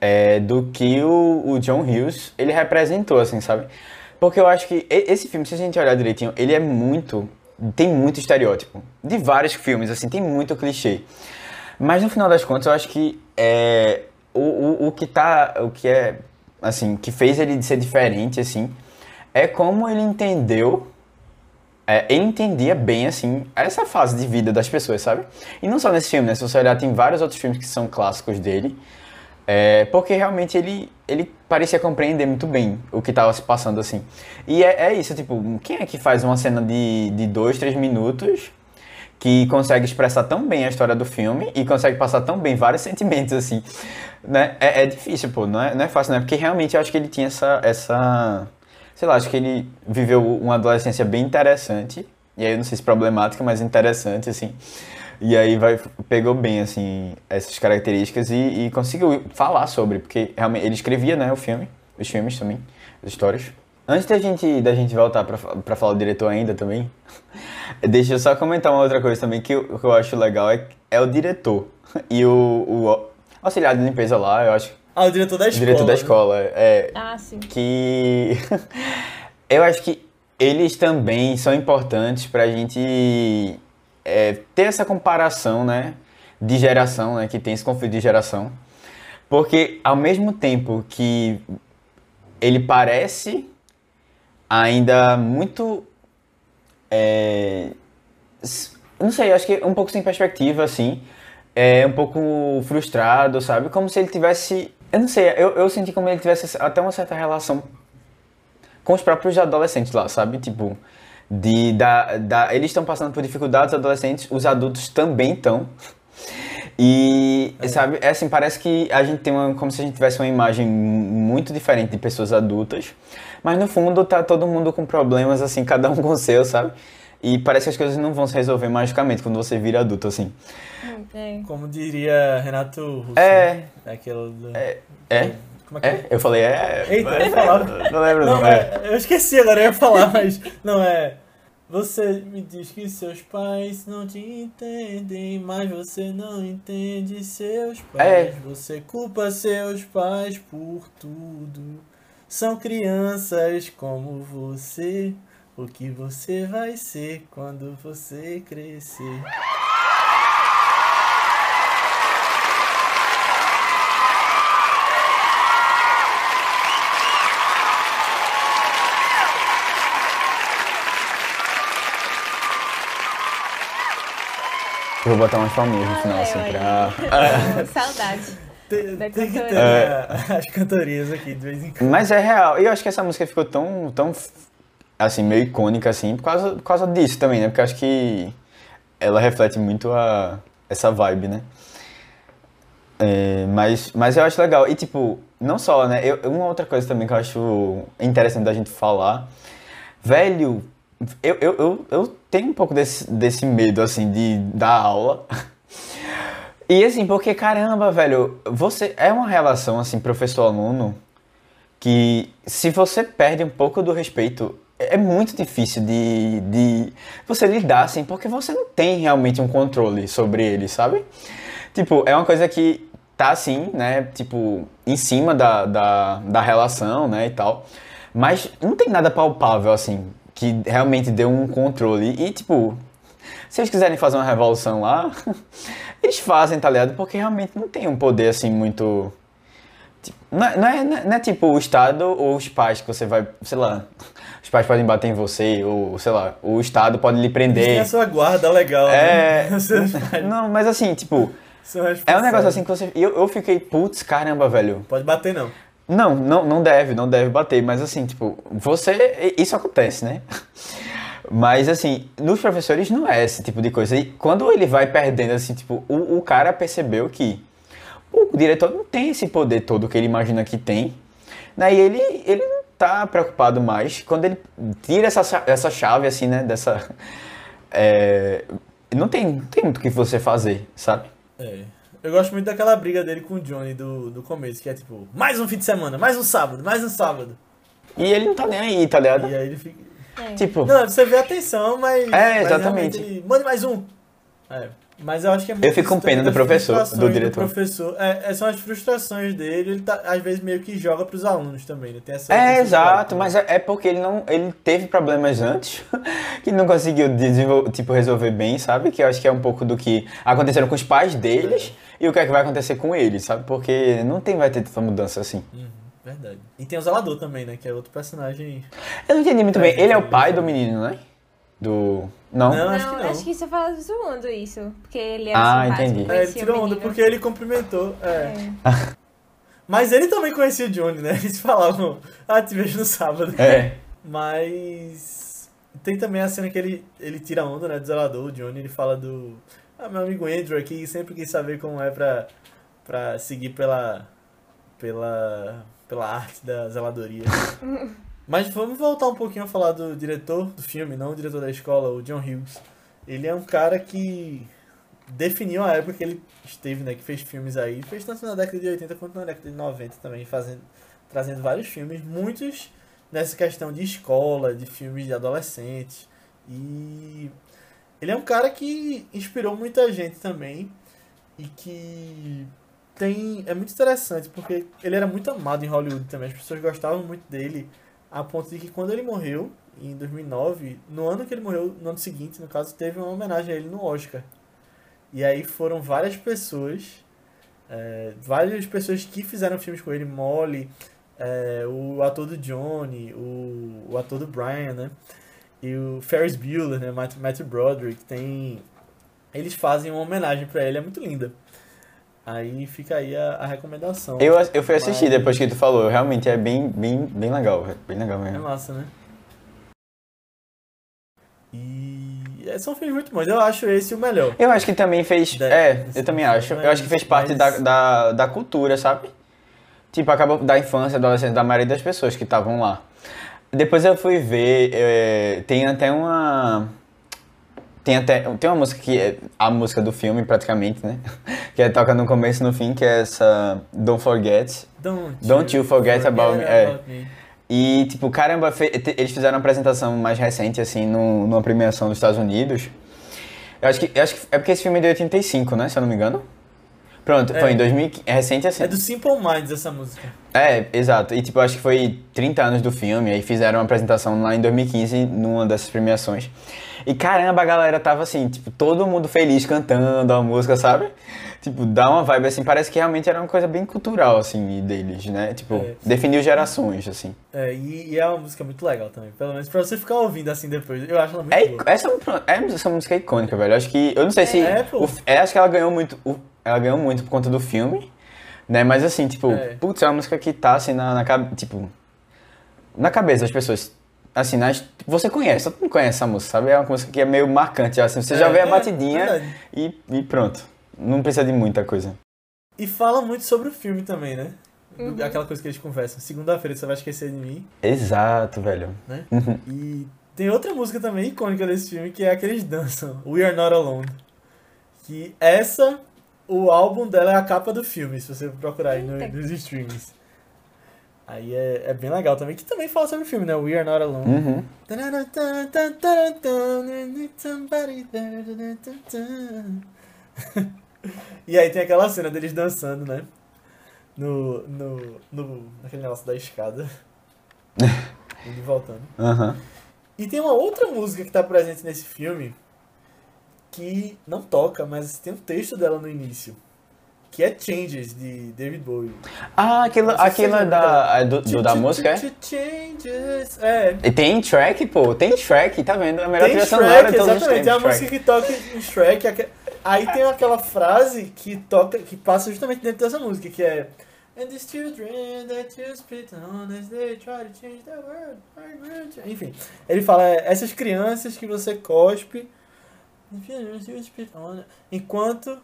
é, do que o, o John Hughes ele representou, assim, sabe? Porque eu acho que esse filme, se a gente olhar direitinho, ele é muito. Tem muito estereótipo. De vários filmes, assim, tem muito clichê. Mas no final das contas, eu acho que é, o, o, o que tá. O que é. Assim, que fez ele ser diferente, assim, é como ele entendeu é, ele entendia bem, assim, essa fase de vida das pessoas, sabe? E não só nesse filme, né? Se você olhar, tem vários outros filmes que são clássicos dele. É, porque realmente ele, ele parecia compreender muito bem o que estava se passando, assim. E é, é isso, tipo, quem é que faz uma cena de, de dois, três minutos que consegue expressar tão bem a história do filme e consegue passar tão bem vários sentimentos, assim, né? É, é difícil, pô, não é, não é fácil, né? Porque realmente eu acho que ele tinha essa, essa... Sei lá, acho que ele viveu uma adolescência bem interessante, e aí eu não sei se problemática, mas interessante, assim. E aí vai, pegou bem, assim, essas características e, e conseguiu falar sobre, porque realmente ele escrevia, né, o filme, os filmes também, as histórias. Antes da gente, da gente voltar pra falar do diretor ainda também, deixa eu só comentar uma outra coisa também que eu, que eu acho legal, é, é o diretor e o, o auxiliar de limpeza lá, eu acho. Ah, o diretor da o escola. diretor da né? escola. É, Ah, sim. que eu acho que eles também são importantes pra gente é, ter essa comparação, né, de geração, né, que tem esse conflito de geração. Porque ao mesmo tempo que ele parece ainda muito é, não sei, acho que um pouco sem perspectiva, assim. É um pouco frustrado, sabe? Como se ele tivesse. Eu não sei, eu, eu senti como ele tivesse até uma certa relação com os próprios adolescentes lá, sabe? Tipo, de, da, da, eles estão passando por dificuldades adolescentes, os adultos também estão. E, sabe, é assim, parece que a gente tem uma, como se a gente tivesse uma imagem muito diferente de pessoas adultas, mas no fundo tá todo mundo com problemas, assim, cada um com o seu, sabe? E parece que as coisas não vão se resolver magicamente quando você vira adulto, assim. É. Como diria Renato Russo. É. né? Do... É? É? Como é que É? Eu falei, é. Eita, eu ia falar. Não lembro, não. Não, é. é, eu esqueci agora, eu ia falar, mas não é. Você me diz que seus pais não te entendem, mas você não entende seus pais. É. Você culpa seus pais por tudo. São crianças como você. O que você vai ser quando você crescer? Vou botar umas palminhas no final, assim, pra. Saudade. Tem, que ter né, as cantorias aqui de vez em quando. Mas é real. E eu acho que essa música ficou tão, tão assim, meio icônica, assim, por causa, por causa disso também, né? Porque eu acho que ela reflete muito a, essa vibe, né? É, mas, mas eu acho legal. E, tipo, não só, né? Eu, uma outra coisa também que eu acho interessante da gente falar. Velho, eu, eu, eu, eu tenho um pouco desse, desse medo, assim, de dar aula. E, assim, porque, caramba, velho, você... É uma relação, assim, professor-aluno que se você perde um pouco do respeito, é muito difícil de, de você lidar, assim, porque você não tem realmente um controle sobre ele, sabe? Tipo, é uma coisa que tá assim, né? Tipo, em cima da, da, da relação, né? E tal. Mas não tem nada palpável, assim, que realmente dê um controle. E, tipo, se eles quiserem fazer uma revolução lá, eles fazem, tá ligado? Porque realmente não tem um poder, assim, muito. Tipo, Não é, não, é, não é- não é tipo o Estado ou os pais que você vai, sei lá, os pais podem bater em você, ou sei lá, o Estado pode lhe Tem prender. a sua guarda legal, É. né? Seus pais Não, mas assim, tipo, é um negócio assim que você. Eu, eu fiquei, putz, caramba, velho. Pode bater, não. Não, não, não deve, não deve bater, mas assim, tipo, você. Isso acontece, né? Mas assim, nos professores não é esse tipo de coisa. E quando ele vai perdendo, assim, tipo, o, o cara percebeu que o diretor não tem esse poder todo que ele imagina que tem. Né? E ele, ele não tá preocupado mais. Quando ele tira essa, essa chave, assim, né? Dessa. é, não, tem, não tem muito o que você fazer, sabe? É. Eu gosto muito daquela briga dele com o Johnny do, do começo, que é tipo, mais um fim de semana, mais um sábado, mais um sábado. E ele não tá nem aí, tá ligado? E aí ele fica. É. Tipo. Não, você vê a atenção, mas. É, mas exatamente. realmente Ele... Mande mais um! É. Mas eu acho que é muito Eu fico com pena do professor, do diretor. professor. É, é, são as frustrações dele, ele tá, às vezes meio que joga pros alunos também, né? Tem essa É, exato, mas é é porque ele não, ele teve problemas antes que não conseguiu tipo resolver bem, sabe? Que eu acho que é um pouco do que aconteceram com os pais deles e o que é que vai acontecer com eles, sabe? Porque não tem vai ter tanta mudança assim. Uhum, verdade. E tem o Zelador também, né? Que é outro personagem. Eu não entendi muito É, bem. Ele é o entendi. pai do menino, né? Do não? Não, acho que não. acho que você fala zoando isso. Porque ele era Ah, entendi. É, ele tirou onda porque ele cumprimentou. É. É. Mas ele também conhecia o Johnny, né? Eles falavam, ah, te vejo no sábado. É. Mas tem também a cena que ele, ele tira onda, né, do zelador, o Johnny, ele fala do. Ah, meu amigo Andrew aqui sempre quis saber como é pra, pra seguir pela. pela. pela arte da zeladoria. Mas vamos voltar um pouquinho a falar do diretor do filme, não o diretor da escola, o John Hughes. Ele é um cara que definiu a época que ele esteve, né, que fez filmes aí, fez tanto na década de 80 quanto na década de 90 também, fazendo, trazendo vários filmes, muitos nessa questão de escola, de filmes de adolescentes. E ele é um cara que inspirou muita gente também e que tem. É muito interessante, porque ele era muito amado em Hollywood também. As pessoas gostavam muito dele, a ponto de que quando ele morreu, em 2009, no ano que ele morreu, no ano seguinte, no caso, teve uma homenagem a ele no Oscar. E aí foram várias pessoas, é, várias pessoas que fizeram filmes com ele, Molly, é, o ator do Johnny, o, o ator do Brian, né? E o Ferris Bueller, né? Matt, Matthew Broderick, tem... Eles fazem uma homenagem pra ele, é muito linda. Aí fica aí a, a recomendação. Eu, eu fui assistir Mas- depois que tu falou, realmente é bem, bem, bem legal, velho, bem legal É mesmo. massa, né? E é, são filmes muito bons. Eu acho esse o melhor. Eu acho que também fez. Da- é, eu também acho. Eu acho que fez parte da, da, da cultura, sabe? Tipo, acabou da infância, adolescência da maioria das pessoas que estavam lá. Depois eu fui ver, é, tem até uma. Tem até. Tem uma música que é a música do filme, praticamente, né? Que é toca no começo e no fim, que é essa Don't Forget. Don't, Don't you forget about me, é. me. E, tipo, caramba, eles fizeram uma apresentação mais recente, assim, no, numa premiação dos Estados Unidos. Eu acho que, eu acho que é porque esse filme é de 85, né? Se eu não me engano. Pronto, É. foi em 2015. É recente assim. É do Simple Minds essa música. É, exato. E, tipo, acho que foi 30 anos do filme. Aí fizeram uma apresentação lá em 2015, numa dessas premiações. E caramba, a galera tava assim, tipo, todo mundo feliz cantando a música, sabe? Tipo, dá uma vibe assim, parece que realmente era uma coisa bem cultural, assim, deles, né? Tipo, É. definiu gerações, assim. É, e, e é uma música muito legal também. Pelo menos pra você ficar ouvindo assim depois. Eu acho ela muito É, boa. essa, é, essa música é icônica, velho. Acho que. Eu não sei se. É, pô. o é, acho que ela ganhou muito. o- ela ganhou muito por conta do filme. Né? Mas assim, tipo, É. putz, é uma música que tá assim na, na Tipo. Na cabeça das pessoas. Assim, nas, você conhece, todo mundo conhece essa música, sabe? É uma música que é meio marcante, assim. Você já É, vê a é, batidinha verdade. e, e pronto. Não precisa de muita coisa. E fala muito sobre o filme também, né? Uhum. Aquela coisa que eles conversam. Segunda-feira você vai esquecer de mim, Exato, velho. né? Uhum. E tem outra música também icônica desse filme que é a que eles dançam, We Are Not Alone. Que essa, o álbum dela é a capa do filme, se você procurar aí no- nos streams. Aí é, é bem legal também, que também fala sobre o filme, né? We Are Not Alone. Uhum. E aí tem aquela cena deles dançando, né? No, no, no, naquele negócio da escada. Indo e voltando. Aham. E tem uma outra música que tá presente nesse filme que não toca, mas tem um texto dela no início. Que é Changes, de David Bowie. Ah, aquilo, aquilo é da, é do, do- da música, é? Changes. É. E tem track, pô. Tem track, tá vendo? É a melhor Tem trilha sonora Shrek, de todos os exatamente. Tem a tempos, música que toca em Shrek. Aí tem aquela frase que toca, que passa justamente dentro dessa música, que é And these children that you spit on as they try to change the world. are going to-" Enfim, ele fala, é, essas crianças que você cospe enquanto...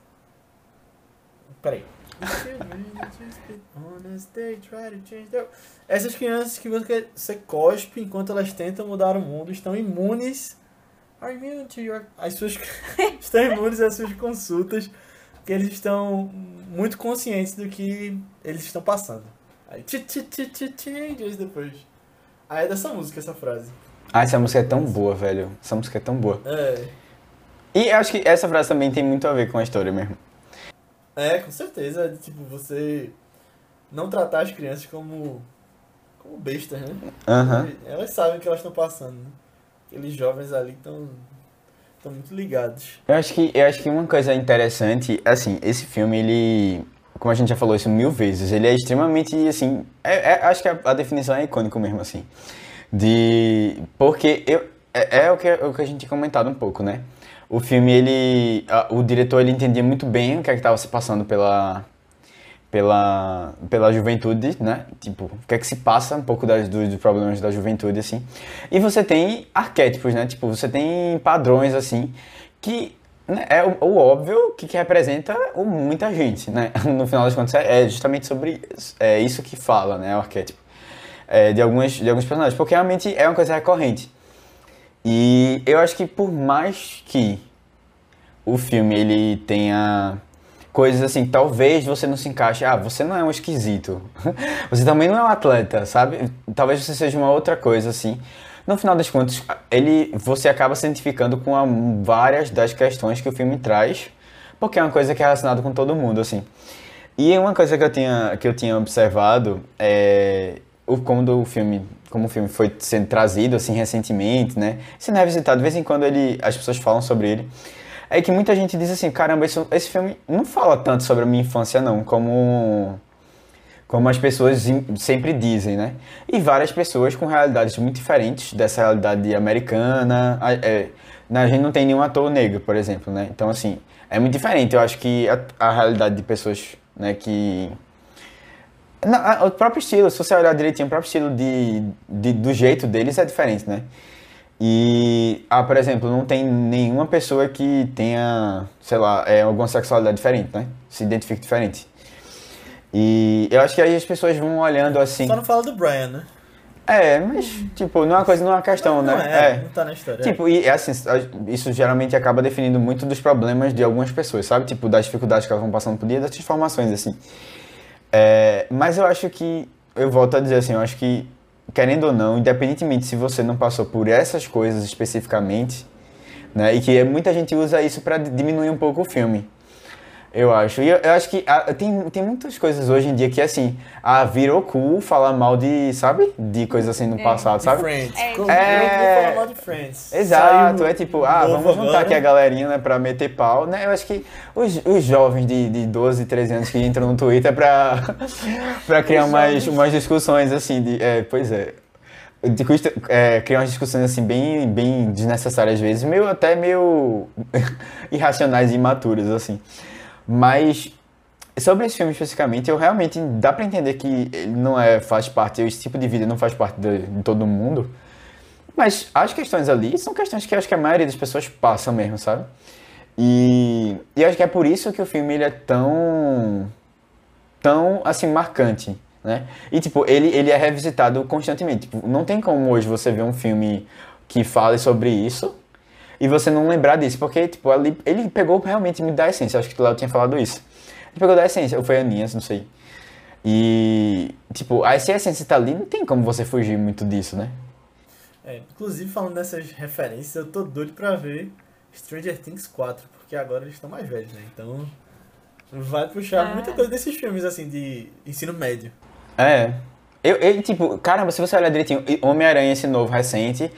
Peraí. Essas crianças que você, cospe enquanto elas tentam mudar o mundo estão imunes. As suas... estão imunes às suas consultas, porque eles estão muito conscientes do que eles estão passando. Aí, ti, ti, ti, ti, changes depois. Aí é dessa música essa frase. Ah, essa música é tão boa, velho. Essa música é tão boa. É, E eu acho que essa frase também tem muito a ver com a história mesmo. é com certeza. Tipo, você não tratar as crianças como, como bestas, né? Aham. Elas sabem o que elas estão passando, né? Aqueles jovens ali estão estão muito ligados. Eu acho que eu acho que uma coisa interessante, assim, esse filme ele, como a gente já falou isso mil vezes, ele é extremamente assim, é- é- acho que a, a definição é icônico mesmo assim, de porque eu é, é o que o que a gente tinha comentado um pouco, né? O filme ele, a- o diretor ele entendia muito bem o que é que estava se passando pela pela, pela juventude, né? Tipo, o que é que se passa um pouco das, dos, problemas da juventude, assim. E você tem arquétipos, né? Tipo, você tem padrões, assim, que né, é o, o óbvio que, que representa o, muita gente, né? No final das contas, é é justamente sobre é, isso que fala, né? O arquétipo. É, de, algumas, de alguns personagens, porque realmente é uma coisa recorrente. E eu acho que por mais que o filme ele tenha coisas assim, talvez você não se encaixe, ah, você não é um esquisito. você também não é um atleta, sabe? Talvez você seja uma outra coisa assim. No final das contas, ele você acaba se identificando com a, várias das questões que o filme traz, porque é uma coisa que é relacionada com todo mundo assim. E uma coisa que eu tinha, que eu tinha observado é o, quando o filme, como o filme foi sendo trazido assim recentemente, né? Sendo revisitado, de vez em quando ele, as pessoas falam sobre ele. É que muita gente diz assim, caramba, esse, filme não fala tanto sobre a minha infância não, como como as pessoas sempre dizem, né? E várias pessoas com realidades muito diferentes dessa realidade americana. A, é, né, a gente não tem nenhum ator negro, por exemplo, né? Então, assim, é muito diferente. Eu acho que a, a realidade de pessoas, né, que... Não, o próprio estilo, se você olhar direitinho, o próprio estilo de, de- do jeito deles é diferente, né? E, ah, por exemplo, não tem nenhuma pessoa que tenha, sei lá, é, alguma sexualidade diferente, né? Se identifique diferente. E eu acho que aí as pessoas vão olhando assim. Só não fala do Brian, né? É, mas, tipo, não é uma coisa, não é uma questão, não né? é, não tá na história. Tipo, e é assim, isso geralmente acaba definindo muito dos problemas de algumas pessoas, sabe? Tipo, das dificuldades que elas vão passando por dia, das transformações, assim. É, mas eu acho que, eu volto a dizer assim, eu acho que, querendo ou não, independentemente se você não passou por essas coisas especificamente, né? E que muita gente usa isso pra diminuir um pouco o filme. Eu acho. E eu, eu acho que ah, tem, tem muitas coisas hoje em dia que, assim, ah, virou cool falar mal de, sabe? De coisas assim no passado, de sabe? Friends. É. Como É. falar mal de Friends. Exato, Saiu é tipo, ah, vamos juntar agora. aqui a galerinha, né, pra meter pau, né? Eu acho que os, os jovens de, de 12, 13 anos que entram no Twitter pra, pra criar umas, umas discussões, assim, de, é, pois é, de é, criar umas discussões, assim, bem, bem desnecessárias às vezes, meio, até meio irracionais e imaturas, assim. Mas, sobre esse filme especificamente, eu realmente, dá pra entender que ele não é, faz parte, esse tipo de vida não faz parte de, de todo mundo, mas as questões ali são questões que acho que a maioria das pessoas passa mesmo, sabe? E, e acho que é por isso que o filme ele é tão tão assim marcante, né? E tipo, ele ele é revisitado constantemente. Tipo, não tem como hoje você ver um filme que fale sobre isso e você não lembrar disso, porque tipo, ali ele pegou realmente muito da essência. Acho que o Léo tinha falado isso. Ele pegou da essência, ou foi a Aninhas, não sei. E tipo, aí se a essência tá ali, não tem como você fugir muito disso, né? É, inclusive, falando dessas referências, eu tô doido pra ver Stranger Things 4, porque agora eles estão mais velhos, né? Então vai puxar Ah. muita coisa desses filmes, assim, de ensino médio. É. Eu, eu, tipo, caramba, se você olhar direitinho, Homem-Aranha, esse novo recente,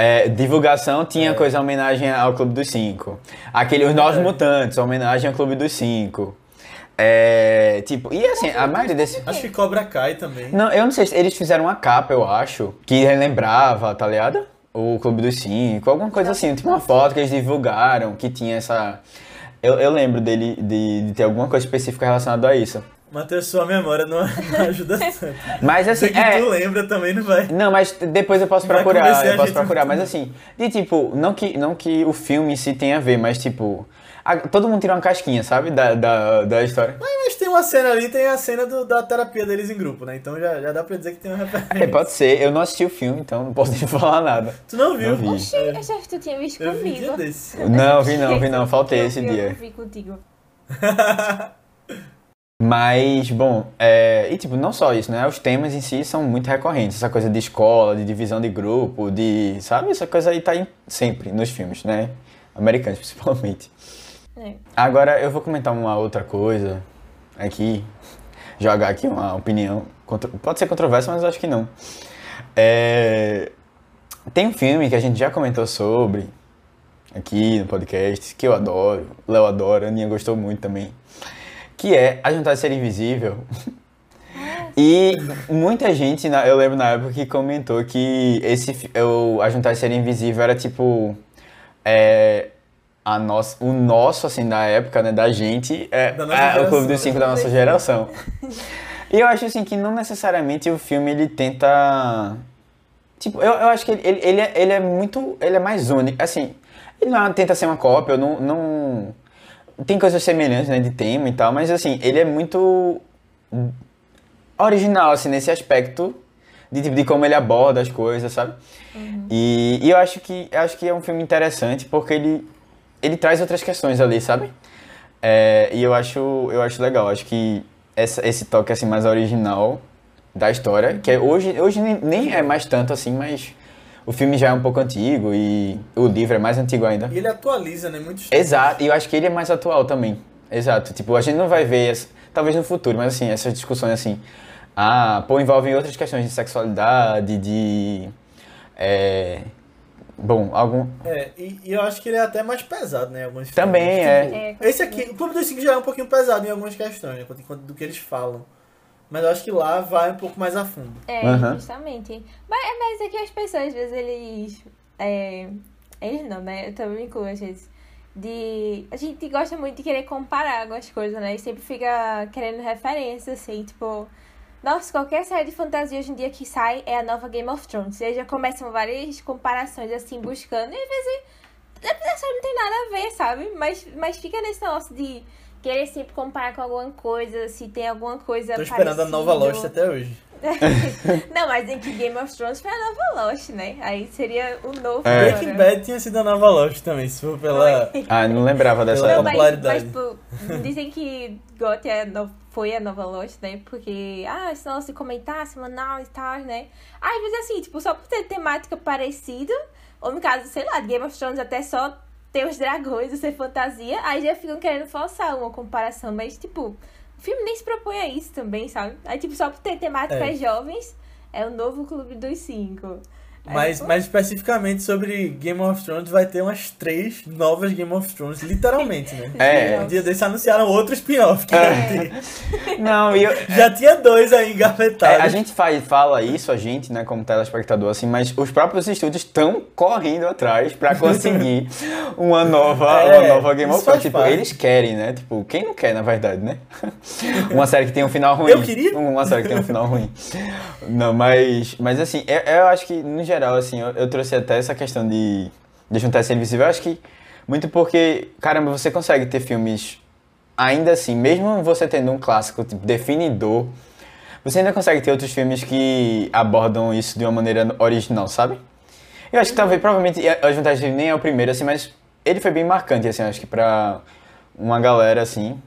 é, divulgação tinha É. coisa em homenagem ao Clube dos Cinco. Aquele Os Novos É. Mutantes, homenagem ao Clube dos Cinco. É, tipo, e assim, a maioria desses. Acho que Cobra Kai também. Não, eu não sei se eles fizeram uma capa, eu acho, que relembrava, tá ligado? O Clube dos Cinco, alguma coisa assim, tipo uma foto que eles divulgaram, que tinha essa. Eu, eu lembro dele de, de ter alguma coisa específica relacionada a isso. Matheus, sua memória não, não ajuda tanto. Mas assim, que é. tu lembra também, não vai. Não, mas depois eu posso Vai procurar, eu posso gente procurar, mas assim, de tipo, não que, não que o filme em si tenha a ver, mas tipo, a- todo mundo tira uma casquinha, sabe, da, da, da história. Mas tem uma cena ali, tem a cena do- da terapia deles em grupo, né? Então já, já dá pra dizer que tem uma referência. É, pode ser, eu não assisti o filme, então não posso nem falar nada. Tu não viu? Não vi. Oxi, eu achava que tu tinha visto Eu vi um dia desse. Não, vi não, vi não, faltei Eu- esse eu dia. não vi contigo. Mas, bom, é, e tipo, não só isso, né? Os temas em si são muito recorrentes. Essa coisa de escola, de divisão de grupo, de. Sabe? Essa coisa aí tá em- sempre nos filmes, né? Americanos, principalmente. É. Agora eu vou comentar uma outra coisa aqui. Jogar aqui uma opinião. Pode ser controversa, mas eu acho que não. É, Tem um filme que a gente já comentou sobre aqui no podcast, que eu adoro, Léo adora, a Aninha gostou muito também. Que é A Jantar de Ser Invisível. E muita gente, eu lembro na época que comentou que esse, o A Jantar de Ser Invisível era tipo. É, a nossa, o nosso, assim, da época, né, da gente, é, Da é o Clube dos Cinco da nossa geração. E eu acho, assim, que não necessariamente o filme, ele tenta... Tipo, eu, eu acho que ele, ele, ele, é, ele é muito... Ele é mais único, assim... Ele não tenta ser uma cópia, não... não tem coisas semelhantes, né, de tema e tal, mas, assim, ele é muito original, assim, nesse aspecto de, tipo, de como ele aborda as coisas, sabe? E, e eu acho que eu acho que é um filme interessante porque ele, ele traz outras questões ali, sabe? É, e eu acho, eu acho legal, acho que essa, esse toque assim mais original da história, que é, hoje, hoje nem, nem é mais tanto assim, mas o filme já é um pouco antigo e o livro é mais antigo ainda. E ele atualiza, né? Muitos Exato, e eu acho que ele é mais atual também. Exato, tipo, a gente não vai ver, as- talvez no futuro, mas assim, essas discussões assim, ah, pô, envolvem outras questões de sexualidade, de. É, bom, algum. É, e, e eu acho que ele é até mais pesado, né? Alguns Também filmes. é. É, Esse aqui, o Clube dos Cinco já é um pouquinho pesado em algumas questões, né? do que eles falam. Mas eu acho que lá vai um pouco mais a fundo. É, Aham. justamente. Mas, mas é que as pessoas, às vezes, eles. É, eles não, né? Eu também me incluo, às vezes. De. A gente gosta muito de querer comparar algumas coisas, né? E sempre fica querendo referência, assim, tipo. Nossa, qualquer série de fantasia hoje em dia que sai é a nova Game of Thrones. E aí já começam várias comparações, assim, buscando. E às vezes. A série não tem nada a ver, sabe? Mas, mas fica nesse negócio de querer sempre comparar com alguma coisa, se tem alguma coisa. Tô esperando a nova. Lost até hoje. Não, mas em que Game of Thrones foi a nova Lost, né? Aí seria o novo É. Breaking Bad tinha sido a nova Lost também, se for pela. Ah, não lembrava dessa. Não, mas, popularidade. mas tipo, dizem que GOT é no- foi a nova Lost, né? Porque, ah, se não se comentar semanal e tal, né? Aí, vezes assim, tipo, só por ter temática parecida, ou no caso, sei lá, Game of Thrones até só ter os dragões e ser fantasia, aí já ficam querendo forçar uma comparação, mas, tipo, o filme nem se propõe a isso também, sabe? Aí, tipo, só por ter temáticas É. jovens, é o novo Clube dos Cinco. Aí, Mas, pô, mais especificamente sobre Game of Thrones, vai ter umas três novas Game of Thrones, literalmente, né? É. Um dia desses anunciaram outro spin-off que ia ter. Não, e eu, Já tinha dois aí É, engavetados. a gente faz, fala isso, a gente, né, como telespectador, assim, mas os próprios estúdios estão correndo atrás pra conseguir uma nova, É, uma nova Game of Thrones. Tipo, parte. eles querem, né? Tipo, quem não quer, na verdade, né? uma série que tem um final ruim. Eu queria. Uma série que tem um final ruim. Não, mas, mas assim, eu, eu acho que, no geral, assim, eu, eu trouxe até essa questão de, de juntar ser invisível. Eu acho que muito porque, caramba, você consegue ter filmes ainda assim, mesmo você tendo um clássico tipo, definidor, você ainda consegue ter outros filmes que abordam isso de uma maneira original, sabe? Eu acho que talvez, provavelmente, a Juntagem nem é o primeiro, assim, mas ele foi bem marcante, assim, acho que pra uma galera, assim.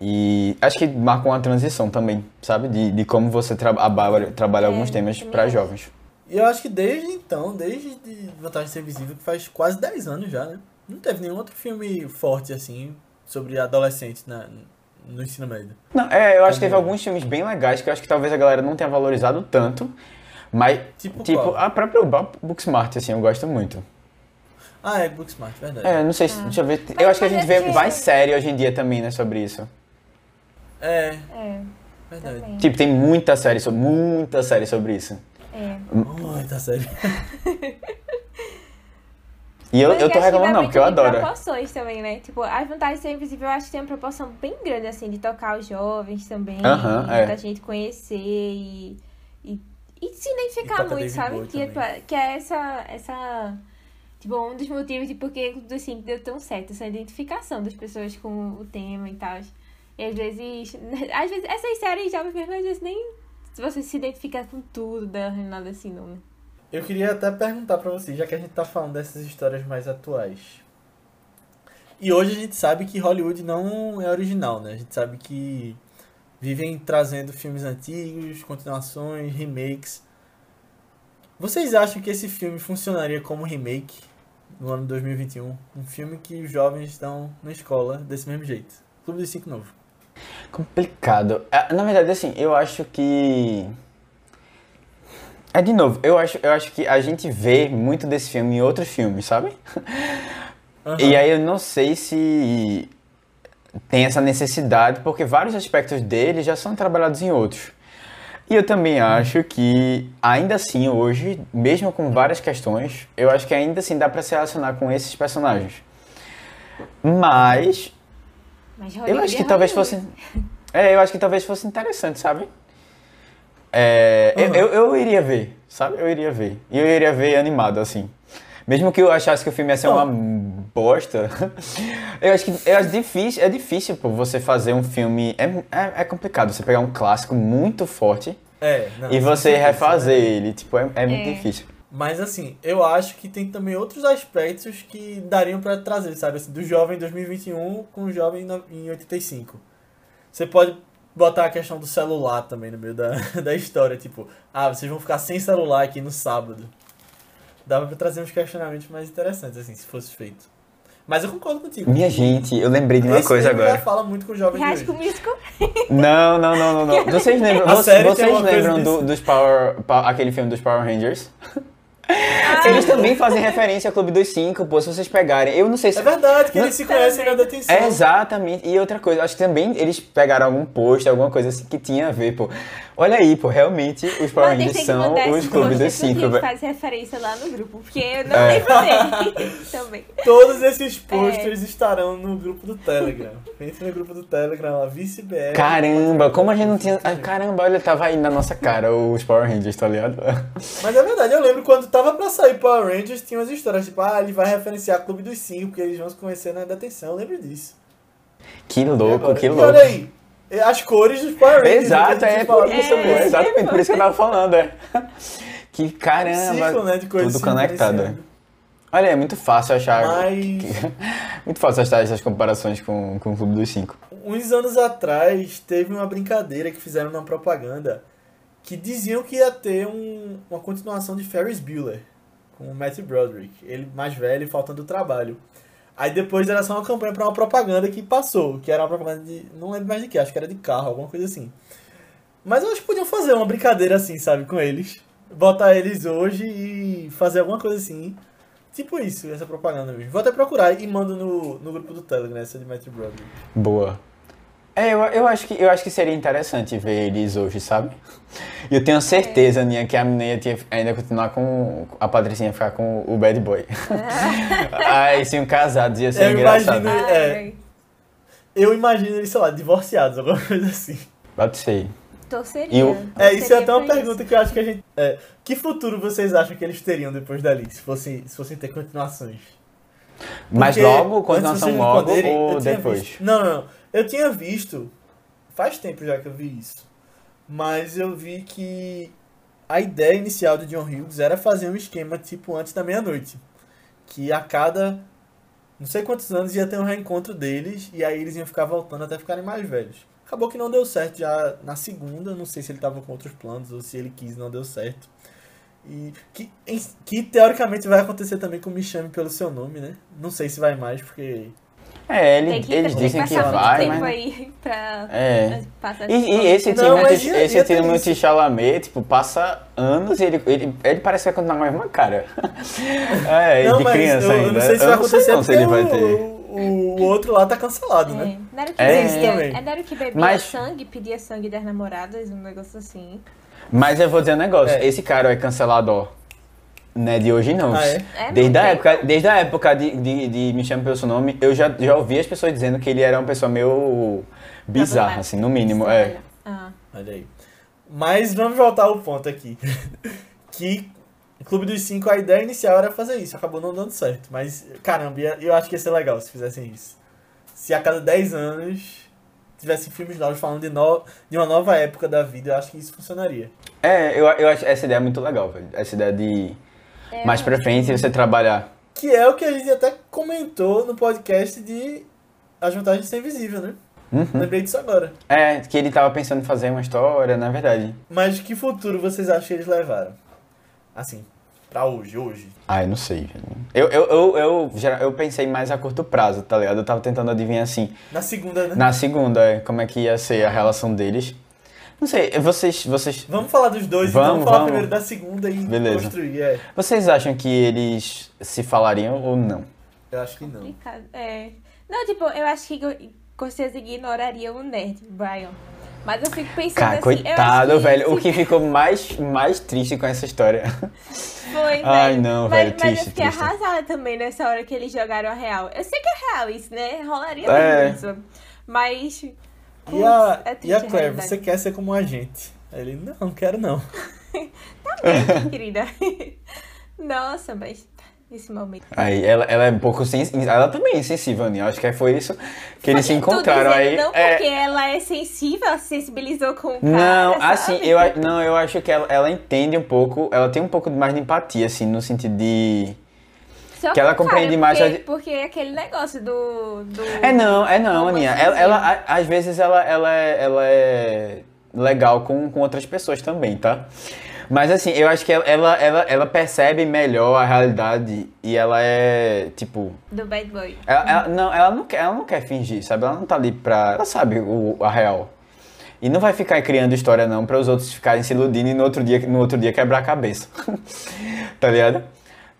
E acho que marca uma transição também, sabe? De, de como você tra abarca- trabalha É, alguns temas acho. jovens. E eu acho que desde então, desde de Vantagem de Ser Visível, que faz quase 10 anos já, né? Não teve nenhum outro filme forte assim sobre adolescentes na, no ensino médio. Não, é, eu acho que teve alguns filmes bem legais que eu acho que talvez a galera não tenha valorizado tanto, mas, Tipo tipo, a própria Bo- Booksmart, assim, eu gosto muito. Ah, é Booksmart, verdade. É, não sei se. Deixa eu ver. Eu acho que a mas gente é vê que- mais série hoje em dia também, né, sobre isso. É, É, verdade. também. Tipo, tem muita série, sobre, muita série sobre isso. É. Muita série. E eu, Mas eu tô reclamando não, muito porque eu adoro. proporções também, né? Tipo, as vantagens de ser invisível, eu acho que tem uma proporção bem grande, assim, de tocar os jovens também. Aham, é. Da gente conhecer e, e, e se identificar toca muito, David sabe? Que, também. que é essa, essa... Tipo, um dos motivos de por que o assim, deu tão certo. Essa identificação das pessoas com o tema e tal. E às vezes... Às vezes, essas séries jovens mesmo, às vezes nem... Se você se identifica com tudo, dá nada assim, não, né? Eu queria até perguntar pra vocês, já que a gente tá falando dessas histórias mais atuais. E hoje a gente sabe que Hollywood não é original, né? A gente sabe que vivem trazendo filmes antigos, continuações, remakes. Vocês acham que esse filme funcionaria como remake no ano 2021? Um filme que os jovens estão na escola desse mesmo jeito. Clube dos Cinco Novo. Complicado. Ah, Na verdade, assim, eu acho que. É de novo, eu acho, eu acho que a gente vê muito desse filme em outros filmes, sabe? Aham. E aí eu não sei se tem essa necessidade, porque vários aspectos dele já são trabalhados em outros. E eu também acho que, ainda assim, hoje, mesmo com várias questões, eu acho que ainda assim dá pra se relacionar com esses personagens. Mas, Mas eu acho que é talvez Hollywood. fosse. É, eu acho que talvez fosse interessante, sabe? É, eu, Uhum. eu, eu iria ver, sabe? Eu iria ver. E eu iria ver animado, assim. Mesmo que eu achasse que o filme ia ser uma bosta, eu acho que eu acho difícil, é difícil pô, você fazer um filme. É, é, é complicado você pegar um clássico muito forte É, não, e você é refazer né? ele. Tipo, é, é muito É. difícil. Mas assim, eu acho que tem também outros aspectos que dariam pra trazer, sabe? Assim, do jovem em 2021 com o jovem em 85. Você pode botar a questão do celular também no meio da, da história, tipo, ah, vocês vão ficar sem celular aqui no sábado. Dava pra trazer uns questionamentos mais interessantes, assim, se fosse feito. Mas eu concordo contigo. Minha gente, eu lembrei de uma Esse coisa agora. já fala muito com o jovem High de hoje. Não, não, não, não, não. Vocês lembram, vocês, vocês lembram do- dos Power, aquele filme dos Power Rangers? Eles também fazem referência ao Clube dos Cinco, pô, se vocês pegarem. Eu não sei se. É verdade que Não- eles se conhecem na detenção. É, exatamente. E outra coisa, acho que também eles pegaram algum post, alguma coisa assim que tinha a ver, pô. Olha aí, pô, realmente os Power tem Rangers que são os Clubes dos porque Cinco, velho. faz referência lá no grupo, porque eu não É. lembro dele também. Todos esses posters É. estarão no grupo do Telegram. Entre no grupo do Telegram lá, vice-BR. Caramba, como a gente não tinha. ah, Caramba, olha, tava aí na nossa cara os Power Rangers, tá ligado? Mas é verdade, eu lembro quando tava pra sair Power Rangers, tinha umas histórias, tipo, ah, ele vai referenciar Clube dos Cinco, porque eles vão se conhecer na detenção, eu lembro disso. Que E louco, agora? que E louco. olha aí, as cores dos Power Rangers. Exato, que a gente é por isso, começo. É, exatamente por isso que eu tava falando, é. Que Um caramba, ciclo, né, tudo conectado. influenciando. Olha, é muito fácil achar. Mas Muito fácil achar essas comparações com, com o Clube dos Cinco. uns anos atrás teve uma brincadeira que fizeram na propaganda que diziam que ia ter um- uma continuação de Ferris Bueller com o Matthew Broderick, ele mais velho e faltando trabalho. Aí depois era só uma campanha pra uma propaganda que passou, que era uma propaganda de. não lembro mais de que, acho que era de carro, alguma coisa assim. Mas eu acho que podiam fazer uma brincadeira assim, sabe, com eles. Botar eles hoje e fazer alguma coisa assim. Tipo isso, essa propaganda mesmo. Vou até procurar e mando no, no grupo do Telegram, essa de Matthew Broderick. Boa. É, eu, eu, acho que, eu acho que seria interessante ver eles hoje, sabe? E eu tenho certeza, Nia, que a menina ia ainda continuar com. A Patricinha ia ficar com o bad boy. Aí, sim, casados, ia ser Eu engraçado. imagino- É. Eu imagino eles, sei lá, divorciados, alguma coisa assim. Pode ser. Torceria. E o- É, isso é até uma pergunta que eu acho que a gente. É, que futuro vocês acham que eles teriam depois dali, se fossem, se fossem ter continuações? Mas logo, continuação logo responderem, ou eu depois? visto- Não, não, não. Eu tinha visto. Faz tempo já que eu vi isso. Mas eu vi que a ideia inicial do John Hughes era fazer um esquema tipo antes da meia-noite. Que a cada não sei quantos anos ia ter um reencontro deles e aí eles iam ficar voltando até ficarem mais velhos. Acabou que não deu certo já na segunda, não sei se ele tava com outros planos ou se ele quis não deu certo. E que, que teoricamente vai acontecer também com Me Chame Pelo Seu Nome, né? Não sei se vai mais, porque É, ele- Tem que, eles tem dizem que que passar muito vai, tempo mas... aí pra É. passar E, e esse Não, time, ia- esse time. Chalamet, tipo, passa anos e ele, ele, ele parece que vai continuar com a mesma cara. é, não, de mas criança eu, eu ainda. não sei se vai eu não sei acontecer não se ele vai porque ter. o, o, outro lá tá cancelado, É. né? Não era o que É. Isso bebia, também. é, não era que bebia Mas- sangue, pedia sangue das namoradas, um negócio assim. Mas eu vou dizer um negócio, É. esse cara é cancelado, ó. Não é de hoje não. Ah, é? É, Desde, não a tem época, desde a época de, de, de Me Chame Pelo Seu Nome, eu já, já ouvi as pessoas dizendo que ele era uma pessoa meio bizarra, assim, no mínimo. É. Ah, Olha aí. Mas vamos voltar ao ponto aqui. que o Clube dos Cinco, a ideia inicial era fazer isso, acabou não dando certo. Mas, caramba, eu acho que ia ser legal se fizessem isso. Se a cada 10 anos tivessem filmes novos falando de, no, de uma nova época da vida, eu acho que isso funcionaria. É, eu, eu acho essa ideia muito legal, velho. Essa ideia de é, mais pra frente você trabalhar. Que é o que a gente até comentou no podcast de As Vantagens de Ser Invisível, né? Uhum. Lembrei disso agora. É, que ele tava pensando em fazer uma história, na verdade. Mas que futuro vocês acham que eles levaram? Assim, pra hoje, hoje. Ah, eu não sei, velho. Eu, eu, eu, eu, eu pensei mais a curto prazo, tá ligado? Eu tava tentando adivinhar assim. Na segunda, né? Na segunda, é, como é que ia ser a relação deles. Não sei, vocês. Vocês, Vamos falar dos dois, então Vamos, vamos falar vamos. primeiro da segunda e Beleza. construir. É, vocês acham que eles se falariam ou não? eu acho que não. É. Não, tipo, eu acho que eu- com certeza ignoraria o nerd, Brian. Mas eu fico pensando Cara, assim. coitado, velho. O se- que ficou mais, mais triste com essa história. Foi, Ai, velho. não, mas, velho, Mas triste, eu fiquei triste. arrasada também nessa hora que eles jogaram a real. Eu sei que é real isso, né? Rolaria É. mesmo isso. Mas. E a, é e a Claire, realidade. você quer ser como a gente? Aí Ele, não, não quero não. querida. Nossa, mas esse momento. Aí ela, ela é um pouco sensível. Ela também é sensível, né? Acho que foi isso que eles se encontraram. Aí, não é, porque ela é sensível, ela se sensibilizou com o cara. Não, sabe? assim, eu, não, eu acho que ela, ela entende um pouco, ela tem um pouco mais de empatia, assim, no sentido de. Só que ela compreende mais Porque, porque é aquele negócio do. do É não, é não, Aninha. Ela, ela, às vezes ela, ela, é, ela é legal com, com outras pessoas também, tá? Mas assim, eu acho que ela, ela, ela, ela percebe melhor a realidade e ela é, tipo. Do Bad Boy. Ela, ela- não, ela não, quer, ela não quer fingir, sabe? Ela não tá ali pra. Ela sabe o, a real. E não vai ficar criando história, não, para os outros ficarem se iludindo e no outro dia, no outro dia quebrar a cabeça. tá ligado?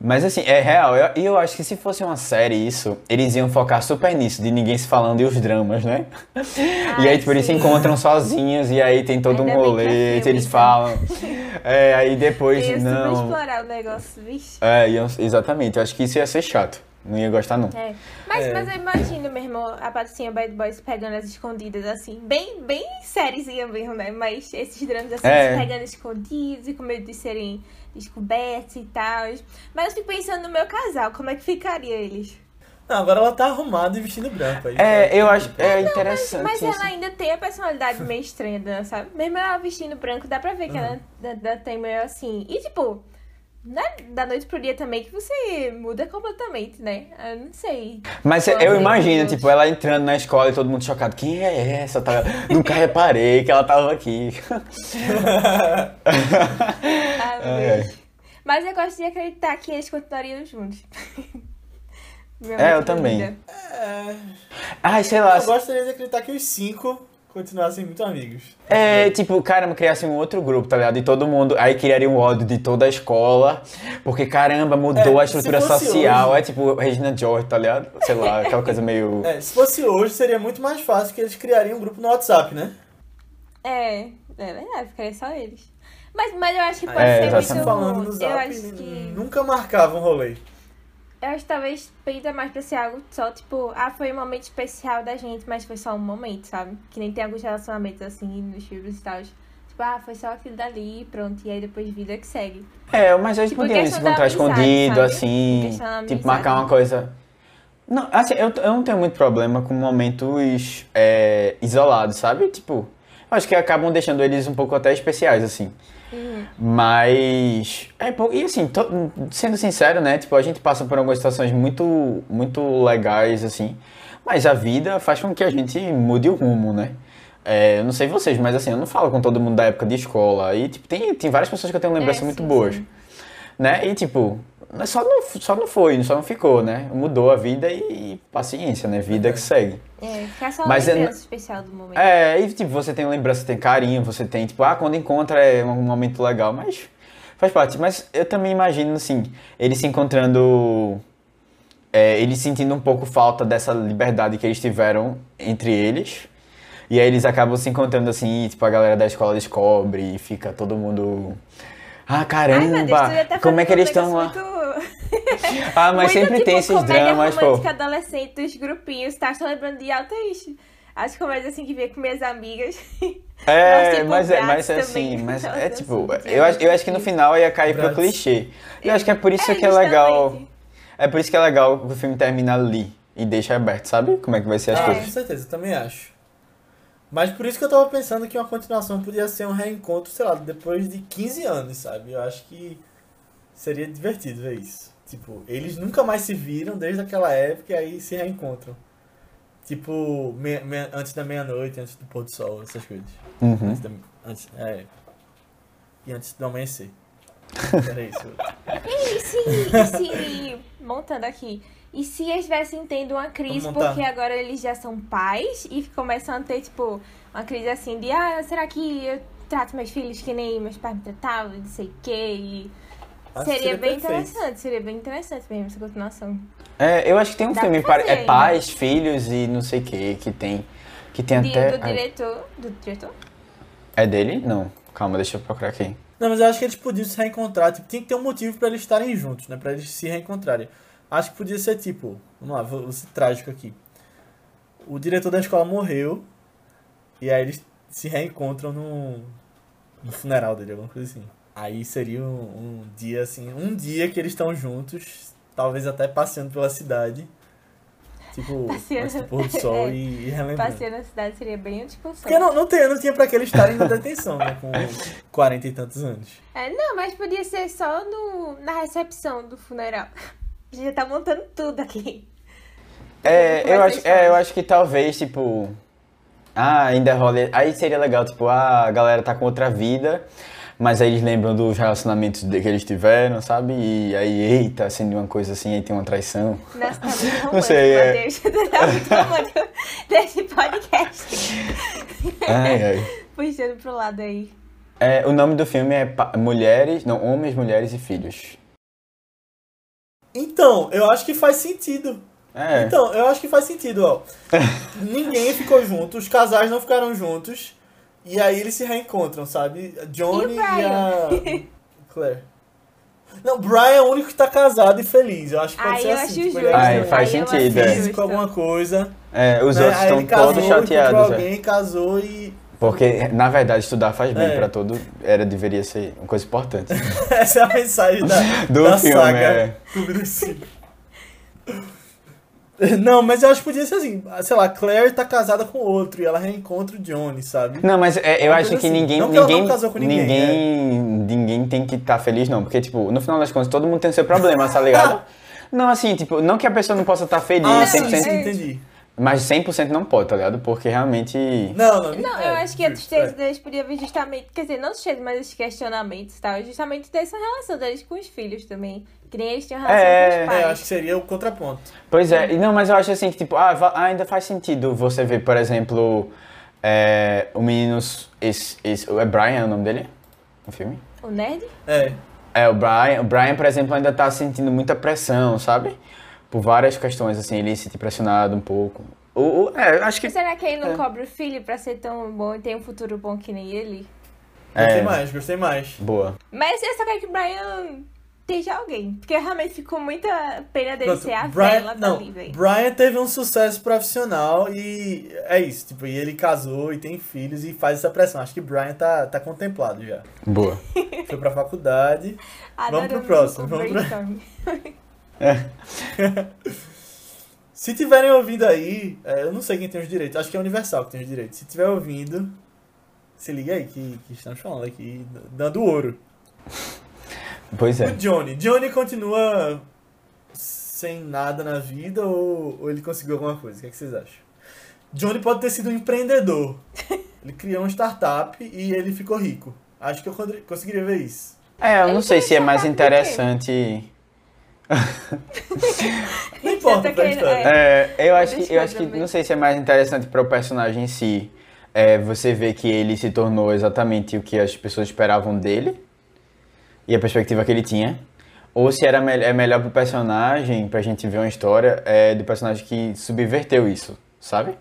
Mas assim, é real. Eu- E eu, acho que se fosse uma série isso, eles iam focar super nisso, de ninguém se falando e os dramas, né? e aí, tipo, eles se sim. encontram sozinhos e aí tem todo Ainda um é rolê, filme, eles então. falam. É, aí depois, Ia não. explorar o negócio, vixe. É, iam- exatamente. Eu acho que isso ia ser chato. Não ia gostar, não. É. Mas, É. mas eu imagino mesmo a patricinha Bad Boys pegando as escondidas, assim. Bem, bem sériezinha mesmo, né? Mas esses dramas assim, É. se pegando escondidos e com medo de serem descobertos e tal. Mas eu fico pensando no meu casal, como é que ficaria eles? Não, agora ela tá arrumada e vestindo branco. Aí, É, eu acho. É interessante. Mas isso. ela ainda tem a personalidade meio estranha dela, sabe? Mesmo ela vestindo branco, dá pra ver que ela, ela- ela tem meio assim. E tipo, não é da noite pro dia também que você muda completamente, né? Eu não sei. Mas eu imagino, tipo, ela entrando na escola e todo mundo chocado. Quem é essa? Tá... Nunca reparei que ela tava aqui. Ah, É. Mas eu gosto de acreditar que eles continuariam juntos. É, eu mente também. É, Ai, sei lá. eu gostaria de acreditar que os cinco continuassem muito amigos. É, tipo, caramba, criasse um outro grupo, tá ligado? E todo mundo. Aí criaria um ódio de toda a escola. Porque, caramba, mudou É, a estrutura social. hoje- É tipo Regina George, tá ligado? Sei lá, aquela coisa meio. É, se fosse hoje, seria muito mais fácil que eles criariam um grupo no WhatsApp, né? É, é verdade, ficaria só eles. Mas, mas eu acho que pode É, ser muito. falando no eu acho que. nunca marcavam rolê. Eu acho que talvez peita mais pra ser algo só, tipo, ah, foi um momento especial da gente, mas foi só um momento, sabe? Que nem tem alguns relacionamentos assim nos filmes e tal. Tipo, ah, foi só aquilo dali pronto. E aí depois vida que segue. É, mas eles Tipo, podiam se encontrar escondido, sabe? assim. Tipo, marcar uma coisa. Não, assim, eu, eu não tenho muito problema com momentos é, isolados, sabe? Tipo, eu acho que acabam deixando eles um pouco até especiais, assim. Uhum. Mas. É, e assim, to- sendo sincero, né? Tipo, a gente passa por algumas situações muito, muito legais, assim. Mas a vida faz com que a gente mude o rumo, né? É, eu não sei vocês, mas assim, eu não falo com todo mundo da época de escola. E, tipo, tem, tem várias pessoas que eu tenho lembranças É, muito sim, boas. sim. Né? E, tipo, mas só não, só não foi, só não ficou, né? Mudou a vida e, paciência, né? Vida que segue. É, ficar só Mas uma é- lembrança especial do momento. É, e tipo, você tem lembrança, tem carinho, você tem, tipo, ah, quando encontra é um momento legal, mas faz parte. Mas eu também imagino, assim, eles se encontrando, é, eles sentindo um pouco falta dessa liberdade que eles tiveram entre eles. E aí eles acabam se encontrando assim, e, tipo, a galera da escola descobre e fica todo mundo. Ah, Ai, caramba! meu Deus, como é que eles estão lá? muito- Ah, mas muito, sempre tipo, tem esses comédia dramas, pô. adolescente dos grupinhos, tá? Estou lembrando de altas as comédias assim que via com minhas amigas. É, tipo, mas é, mas é também. assim, mas Nossa, é eu tipo, senti eu acho, eu acho que no assim. final ia cair pro Bratz. clichê. Eu acho que é por isso É, que é legal. É por isso que é legal que o filme termina ali e deixa aberto, sabe? Como é que vai ser as Ah, coisas. com certeza, também acho. Mas por isso que eu tava pensando que uma continuação podia ser um reencontro, sei lá, depois de 15 anos, sabe? Eu acho que seria divertido ver isso. Tipo, eles nunca mais se viram desde aquela época e aí se reencontram. Tipo, me- me- antes da meia-noite, antes do pôr do sol, essas coisas. Uhum. Antes da, antes, é. E antes do amanhecer. Era isso. E se, e se, montando aqui, e se eles estivessem tendo uma crise porque agora eles já são pais e começam a ter, tipo, uma crise assim de, ah, será que eu trato meus filhos que nem meus pais me tratavam, não sei o quê, e... Seria, seria bem perfeito. interessante, seria bem interessante mesmo essa continuação. É, eu acho que tem um Dá filme, fazer é pais, filhos e não sei o que, que tem. Que tem De- até. do Ai, diretor, do diretor? É dele? Não. Calma, deixa eu procurar aqui. Não, mas eu acho que eles podiam se reencontrar. Tipo, tinha que ter um motivo pra eles estarem juntos, né? Pra eles se reencontrarem. Acho que podia ser tipo. Vamos lá, vou, ser trágico aqui. O diretor da escola morreu. E aí eles se reencontram no, no funeral dele, alguma coisa assim. Aí seria um, um dia assim. Um dia que eles estão juntos. Talvez até passeando pela cidade. Tipo, Passeando. antes do pôr do sol É. e, e relembrando. Passeio na cidade seria bem tipo Porque não, não, tem, não tinha pra que eles estarem na detenção, né? Com 40 e tantos anos. É, não, mas podia ser só no, na recepção do funeral. A gente já tá montando tudo aqui. É, é eu acho, é, eu acho que talvez, tipo. Ah, ainda rola. Aí seria legal, tipo, ah, a galera tá com outra vida. mas aí eles lembram dos relacionamentos de- que eles tiveram, sabe? E aí, eita, acende uma coisa assim, aí tem uma traição. Nossa, tá muito romântico, Não sei, é. Matheus. Tá muito romântico desse podcast. Ai, ai. Puxando pro lado aí. É, o nome do filme é Pa- Mulheres, não, Homens, Mulheres e Filhos. Então, eu acho que faz sentido. É. Então, eu acho que faz sentido, ó. Ninguém ficou junto, os casais não ficaram juntos. E aí eles se reencontram, sabe? A Johnny E e, a. Claire. Não, Brian é o único que tá casado e feliz. Eu acho que pode Aí ser eu assim. acho tipo, justo. ele é Ai, um faz Aí eu sentido, acho é. físico, justo. alguma coisa. É, os né? outros Aí estão ele casou, todos chateados. é. alguém, casou e. Porque, na verdade, estudar faz bem É. pra todo. Era, deveria ser uma coisa importante. Essa é a mensagem da, Do da filme, saga é. Clube dos Cinco. Não, mas eu acho que podia ser assim. Sei lá, Claire tá casada com outro e ela reencontra o Johnny, sabe? Não, mas é, eu acho que assim. ninguém. Não que ela não ninguém, casou com ninguém, ninguém, ninguém tem que estar feliz, não. Porque, tipo, no final das contas, todo mundo tem seu problema, tá ligado? Não, assim, tipo, não que a pessoa não possa estar feliz, Ah, 100%, sim, sim, entendi. Mas 100% não pode, tá ligado? Porque realmente. Não, não, Não, é, eu acho que a tristeza é. deles podia vir justamente, quer dizer, não tristeza, mas os questionamentos e tal, justamente dessa relação deles com os filhos também. Que nem eles tinham relação É, com os É, pais. eu acho que seria o contraponto. Pois é, e não, mas eu acho assim que, tipo, ah, va- ainda faz sentido você ver, por exemplo, é, o menino. Esse, esse, é Brian o nome dele? No filme? O nerd? É. É, o Brian, o Brian, por exemplo, ainda tá sentindo muita pressão, sabe? Por várias questões, assim, ele se sente pressionado um pouco. O, o- é, eu acho que. Será que ele não É. cobra o filho pra ser tão bom e ter um futuro bom que nem ele? Gostei É. mais, gostei mais. Boa. Mas eu só quero que o Brian esteja alguém. Porque realmente ficou muita pena dele Pronto, ser a Brian, vela não, velho. Brian teve um sucesso profissional e é isso, tipo, e ele casou e tem filhos e faz essa pressão. Acho que Brian tá, tá contemplado já. Boa. Foi pra faculdade. Vamos pro próximo, vamos pro- brainstorm. Se tiverem ouvindo aí, é, eu não sei quem tem os direitos, acho que é Universal que tem os direitos. Se tiver ouvindo, se liga aí que, que estamos falando aqui, dando ouro. Pois O é. Johnny. Johnny continua sem nada na vida ou, ou ele conseguiu alguma coisa? O que, é que vocês acham? Johnny pode ter sido um empreendedor. Ele criou uma startup e ele ficou rico. Acho que eu cons- conseguiria ver isso. É, eu não Ele sei se é mais interessante. Não importa tá pra querendo- história. É, eu acho que, eu acho que não sei se é mais interessante para o personagem em si. É, você vê que ele se tornou exatamente o que as pessoas esperavam dele e a perspectiva que ele tinha. Ou se era me é melhor pro personagem, pra gente ver uma história é, do personagem que subverteu isso, sabe?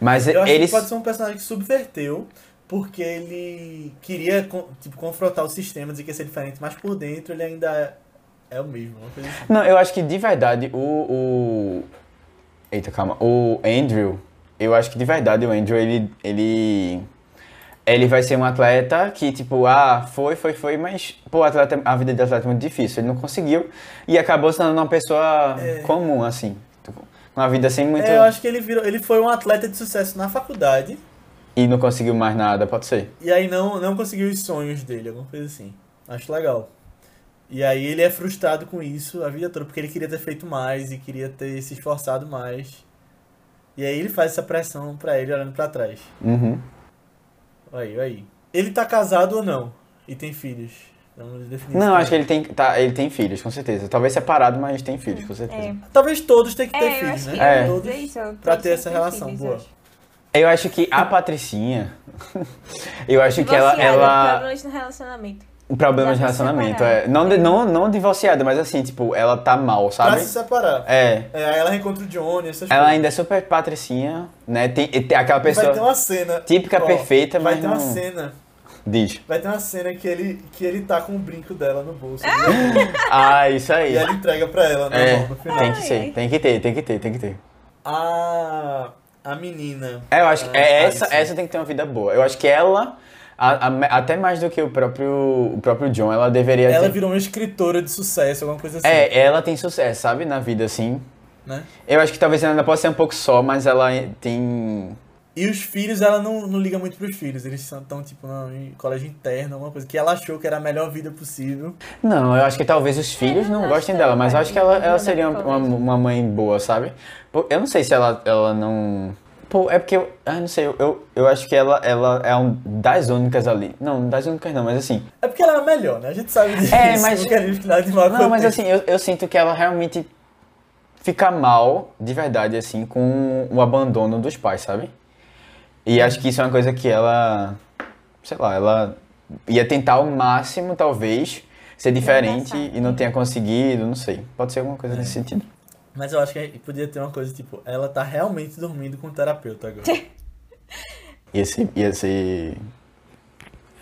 Mas Eu que pode ser um personagem que subverteu porque ele queria tipo, confrontar o sistema, dizer que ia ser diferente, mas por dentro ele ainda é o mesmo. Uma coisa assim. Não, eu acho que de verdade o, o. Eita, calma. O Andrew, eu acho que de verdade o Andrew, ele. ele... Ele vai ser um atleta que, tipo, ah, foi, foi, foi, mas, pô, atleta, a vida de atleta é muito difícil. Ele não conseguiu e acabou se tornando uma pessoa comum, assim. Uma vida sem muito. É, eu acho que ele, virou, ele foi um atleta de sucesso na faculdade E não conseguiu mais nada, pode ser. e aí não, não conseguiu os sonhos dele, alguma coisa assim. Acho legal. E aí ele é frustrado com isso a vida toda, porque ele queria ter feito mais e queria ter se esforçado mais. E aí ele faz essa pressão pra ele olhando pra trás. Uhum. Aí, aí. Ele tá casado ou não? E tem filhos? Vamos definir Não, acho que ele tem, tá, ele tem filhos, com certeza. Talvez separado, mas tem filhos, com certeza. É, Talvez todos tenham que ter é filhos, né? que É. eu ia Todos. dizer isso. pra ter essa relação, filhos, boa. eu acho. Eu acho que a Patricinha. eu acho que ela. Ela... Problemas no relacionamento. Problemas de Dá pra relacionamento, é. Não, de- não, não divorciada, mas assim, tipo, ela tá mal, Pra sabe? se separar. É. É, aí ela reencontra o Johnny, essas Ela coisas. ainda é super patricinha, né? Tem, tem aquela E Vai ter pessoa. uma cena. típica, perfeita, vai mas ter uma não- cena. Diz. Vai ter uma cena que ele, que ele tá com o brinco dela no bolso. né? Ah, isso aí. E ela entrega pra ela na É, no final. tem que ser, tem que ter, tem que ter, tem que ter. A, a menina. É, eu acho que Ah, é, essa, essa tem que ter uma vida boa. Eu acho que ela, a- a- até mais do que o próprio, o próprio John, ela deveria Ela ter. virou uma escritora de sucesso, alguma coisa assim. É, ela tem sucesso, sabe? Na vida, assim. Né? Eu acho que talvez ela ainda possa ser um pouco só, mas ela tem. E os filhos, ela não, não liga muito pros filhos. Eles estão, tipo, em colégio interno, alguma coisa. Que ela achou que era a melhor vida possível. Não, eu acho que talvez os filhos não acho gostem dela, ela mas eu acho que ela, ela seria uma, uma mãe boa, sabe? Eu não sei se ela, ela não. Pô, é porque eu. Ah, não sei, eu, eu, eu acho que ela, ela é um das únicas ali. Não, das únicas não, mas assim. É porque ela é a melhor, né? A gente sabe disso. É, mas- Não mal Não, mas assim, eu, eu sinto que ela realmente fica mal, de verdade, assim, com o abandono dos pais, sabe? E acho que isso é uma coisa que ela. Sei lá, ela ia tentar ao máximo, talvez, ser diferente e não tenha conseguido, não sei. Pode ser alguma coisa nesse sentido. Mas eu acho que podia ter uma coisa tipo, ela tá realmente dormindo com o terapeuta agora. Ia ser. Ia ser...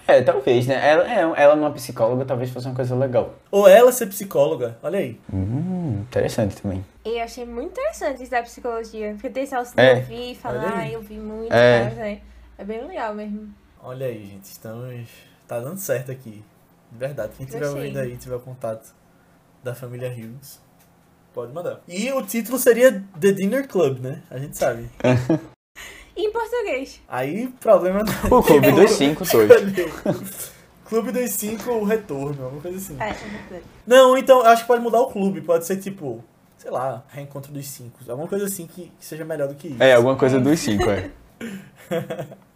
É, talvez, né? Ela, é, ela numa psicóloga talvez fosse uma coisa legal. Ou ela ser psicóloga, olha aí. Hum, interessante também. E eu achei muito interessante isso da psicologia. Porque tem esse É. ouvir, falar, eu vi muito, É. mas, né? É bem legal mesmo. Olha aí, gente, estamos. Tá dando certo aqui. De verdade. Quem tiver Gostei. ouvindo aí, tiver contato da família Hughes, pode mandar. E o título seria The Dinner Club, né? A gente sabe. E em português? Aí, problema. O Clube dos Cinco, dois. Clube dos Cinco, o retorno, alguma coisa assim. É, é verdade. Não, então, eu acho que pode mudar o clube. Pode ser tipo, sei lá, reencontro dos cinco. Alguma coisa assim que, que seja melhor do que isso. É, alguma coisa dos cinco, é.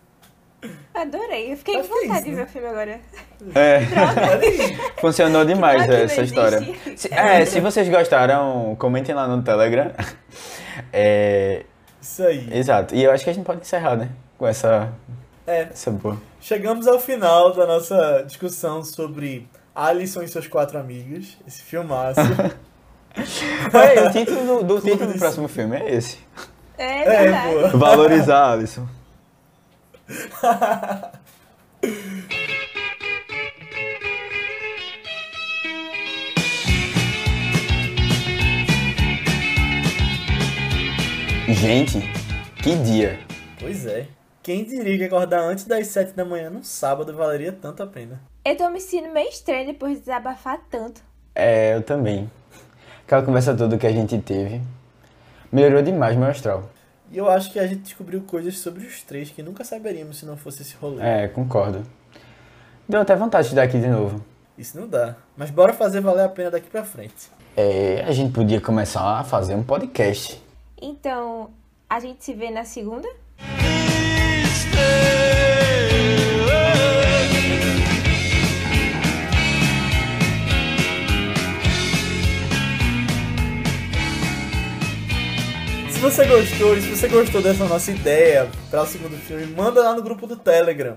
Adorei. Eu fiquei Acho com que é vontade isso, de né? ver o filme agora. É. Funcionou demais essa história. Se, é, se vocês gostaram, comentem lá no Telegram. É, Isso aí. exato. E eu acho que a gente pode encerrar, né? Com essa, É, essa boa. chegamos ao final da nossa discussão sobre Alisson e seus quatro amigos. Esse filmaço. Olha, o título do, do título do próximo filme é esse. É, é, boa. Valorizar, Alisson. Gente, que dia. Pois é. Quem diria que acordar antes das sete da manhã num sábado valeria tanto a pena? Eu tô me sentindo meio estranha depois de desabafar tanto. É, eu também. Aquela conversa toda que a gente teve melhorou demais meu astral. E eu acho que a gente descobriu coisas sobre os três que nunca saberíamos se não fosse esse rolê. É, concordo. Deu até vontade de dar aqui de novo. Isso não dá. Mas bora fazer valer a pena daqui pra frente. É, a gente podia começar a fazer um podcast. Então, a gente se vê na segunda? Se você gostou, se você gostou dessa nossa ideia para o segundo filme, manda lá no grupo do Telegram.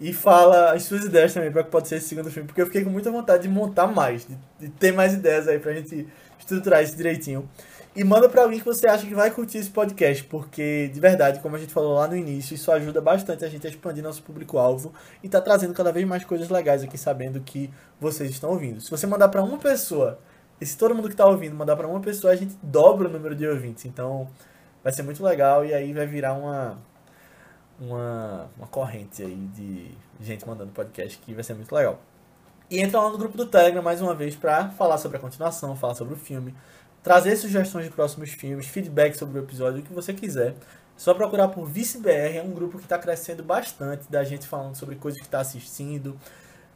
E fala as suas ideias também para que pode ser esse segundo filme, porque eu fiquei com muita vontade de montar mais, de, de ter mais ideias aí pra gente estruturar isso direitinho. E manda pra alguém que você acha que vai curtir esse podcast, porque de verdade, como a gente falou lá no início, isso ajuda bastante a gente a expandir nosso público-alvo e tá trazendo cada vez mais coisas legais aqui, sabendo que vocês estão ouvindo. Se você mandar pra uma pessoa, e se todo mundo que tá ouvindo mandar pra uma pessoa, a gente dobra o número de ouvintes. Então, vai ser muito legal e aí vai virar uma uma, uma corrente aí de gente mandando podcast que vai ser muito legal. E entra lá no grupo do Telegram mais uma vez pra falar sobre a continuação, falar sobre o filme, trazer sugestões de próximos filmes, feedback sobre o episódio, o que você quiser. Só procurar por ViceBR, é um grupo que está crescendo bastante, da gente falando sobre coisas que está assistindo,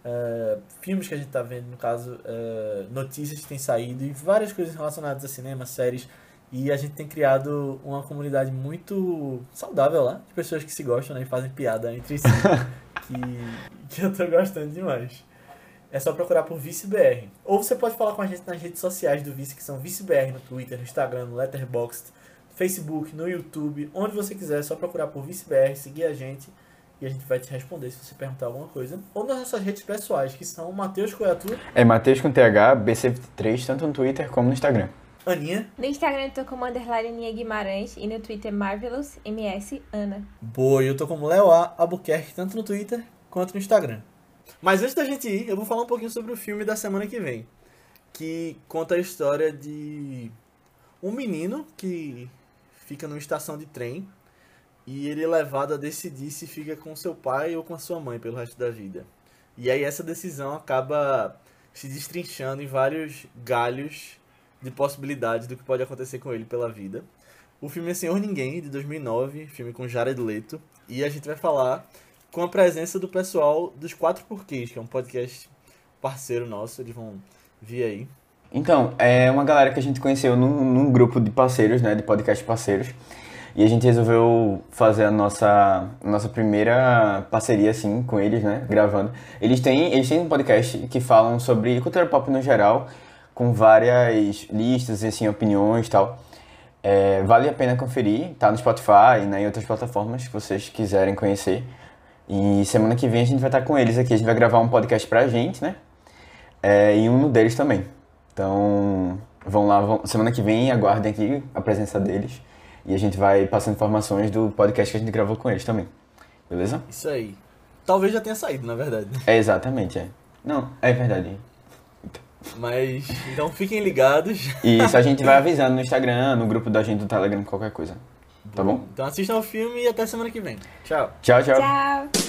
eh, filmes que a gente está vendo, no caso, eh, notícias que têm saído e várias coisas relacionadas a cinema, séries. E a gente tem criado uma comunidade muito saudável lá, de pessoas que se gostam né, e fazem piada entre si, que, que eu tô gostando demais. É só procurar por ViceBR. Ou você pode falar com a gente nas redes sociais do Vice, que são ViceBR no Twitter, no Instagram, no Letterboxd, no Facebook, no YouTube, onde você quiser, é só procurar por ViceBR, seguir a gente e a gente vai te responder se você perguntar alguma coisa. Ou nas nossas redes pessoais, que são Matheus Coiatu, É Matheus com TH, BC23, tanto no Twitter como no Instagram. Aninha. No Instagram eu tô como underline Aninha Guimarães e no Twitter Marvelous MS Ana. Boa, e eu tô como Leo A. Albuquerque, tanto no Twitter quanto no Instagram. Mas antes da gente ir, eu vou falar um pouquinho sobre o filme da semana que vem. Que conta a história de um menino que fica numa estação de trem e ele é levado a decidir se fica com seu pai ou com a sua mãe pelo resto da vida. E aí essa decisão acaba se destrinchando em vários galhos de possibilidades do que pode acontecer com ele pela vida. O filme é Senhor Ninguém, de 2009, filme com Jared Leto. E a gente vai falar com a presença do pessoal dos Quatro Porquês, que é um podcast parceiro nosso, eles vão vir aí. Então, é uma galera que a gente conheceu num, num grupo de parceiros, né, de podcast parceiros. E a gente resolveu fazer a nossa, nossa primeira parceria, assim, com eles, né? Gravando. Eles têm, eles têm um podcast que falam sobre cultura pop no geral, com várias listas, assim, opiniões e tal. É, vale a pena conferir, tá no Spotify né, e em outras plataformas que vocês quiserem conhecer. E semana que vem a gente vai estar com eles aqui, a gente vai gravar um podcast pra gente, né? É, e um deles também. Então, vão lá, vão, semana que vem aguardem aqui a presença deles. E a gente vai passando informações do podcast que a gente gravou com eles também. Beleza? Isso aí. Talvez já tenha saído, na verdade. É exatamente, é. Não, é verdade. Mas, então fiquem ligados. E isso a gente vai avisando no Instagram, no grupo da gente do Telegram, qualquer coisa. Tá bom? Então assistam o filme e até semana que vem. Tchau. Tchau, tchau. Tchau.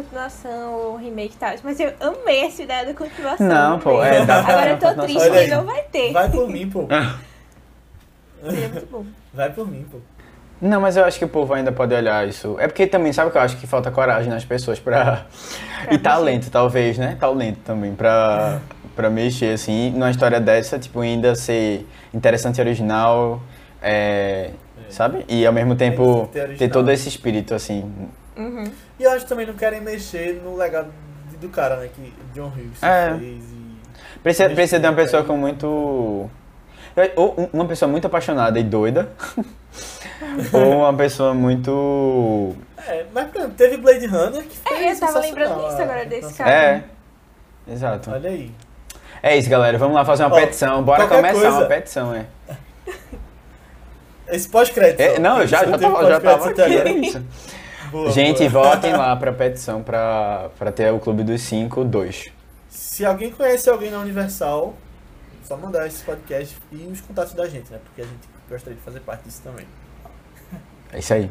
Continuação ou remake e tal. Mas eu amei essa ideia da continuação. Não, pô, é, dá pra- Agora eu tô triste Olha que aí. não vai ter. Vai por mim, pô. Seria muito bom. Vai por mim, pô. Não, mas eu acho que o povo ainda pode olhar isso. É porque também, sabe o que eu acho que falta coragem nas pessoas pra. e talento, talvez, né? Talento também, pra, pra mexer, assim, numa história dessa, tipo, ainda ser interessante e original, é, sabe? E ao mesmo tempo ter ter, original. todo esse espírito, assim. Uhum. E eu acho que também não querem mexer no legado de- do cara, né? Que John Hughes É. fez e... Precisa, precisa de uma pessoa com muito. Ou um- uma pessoa muito apaixonada e doida. ou uma pessoa muito. É, mas teve Blade Runner que foi É, eu tava lembrando disso agora desse continuação. cara. É. Exato. Olha aí. É isso, galera. Vamos lá fazer uma Ó, petição. Bora começar coisa- uma petição, é. Esse pós-crédito. É, não, eu já, já, teve tava, já tava aqui. é agora. isso. Boa, Gente, boa. votem lá pra petição pra, pra ter o Clube dos 5 2. Se alguém conhece alguém na Universal, só mandar esse podcast e os contatos da gente, né? Porque a gente gostaria de fazer parte disso também. É isso aí.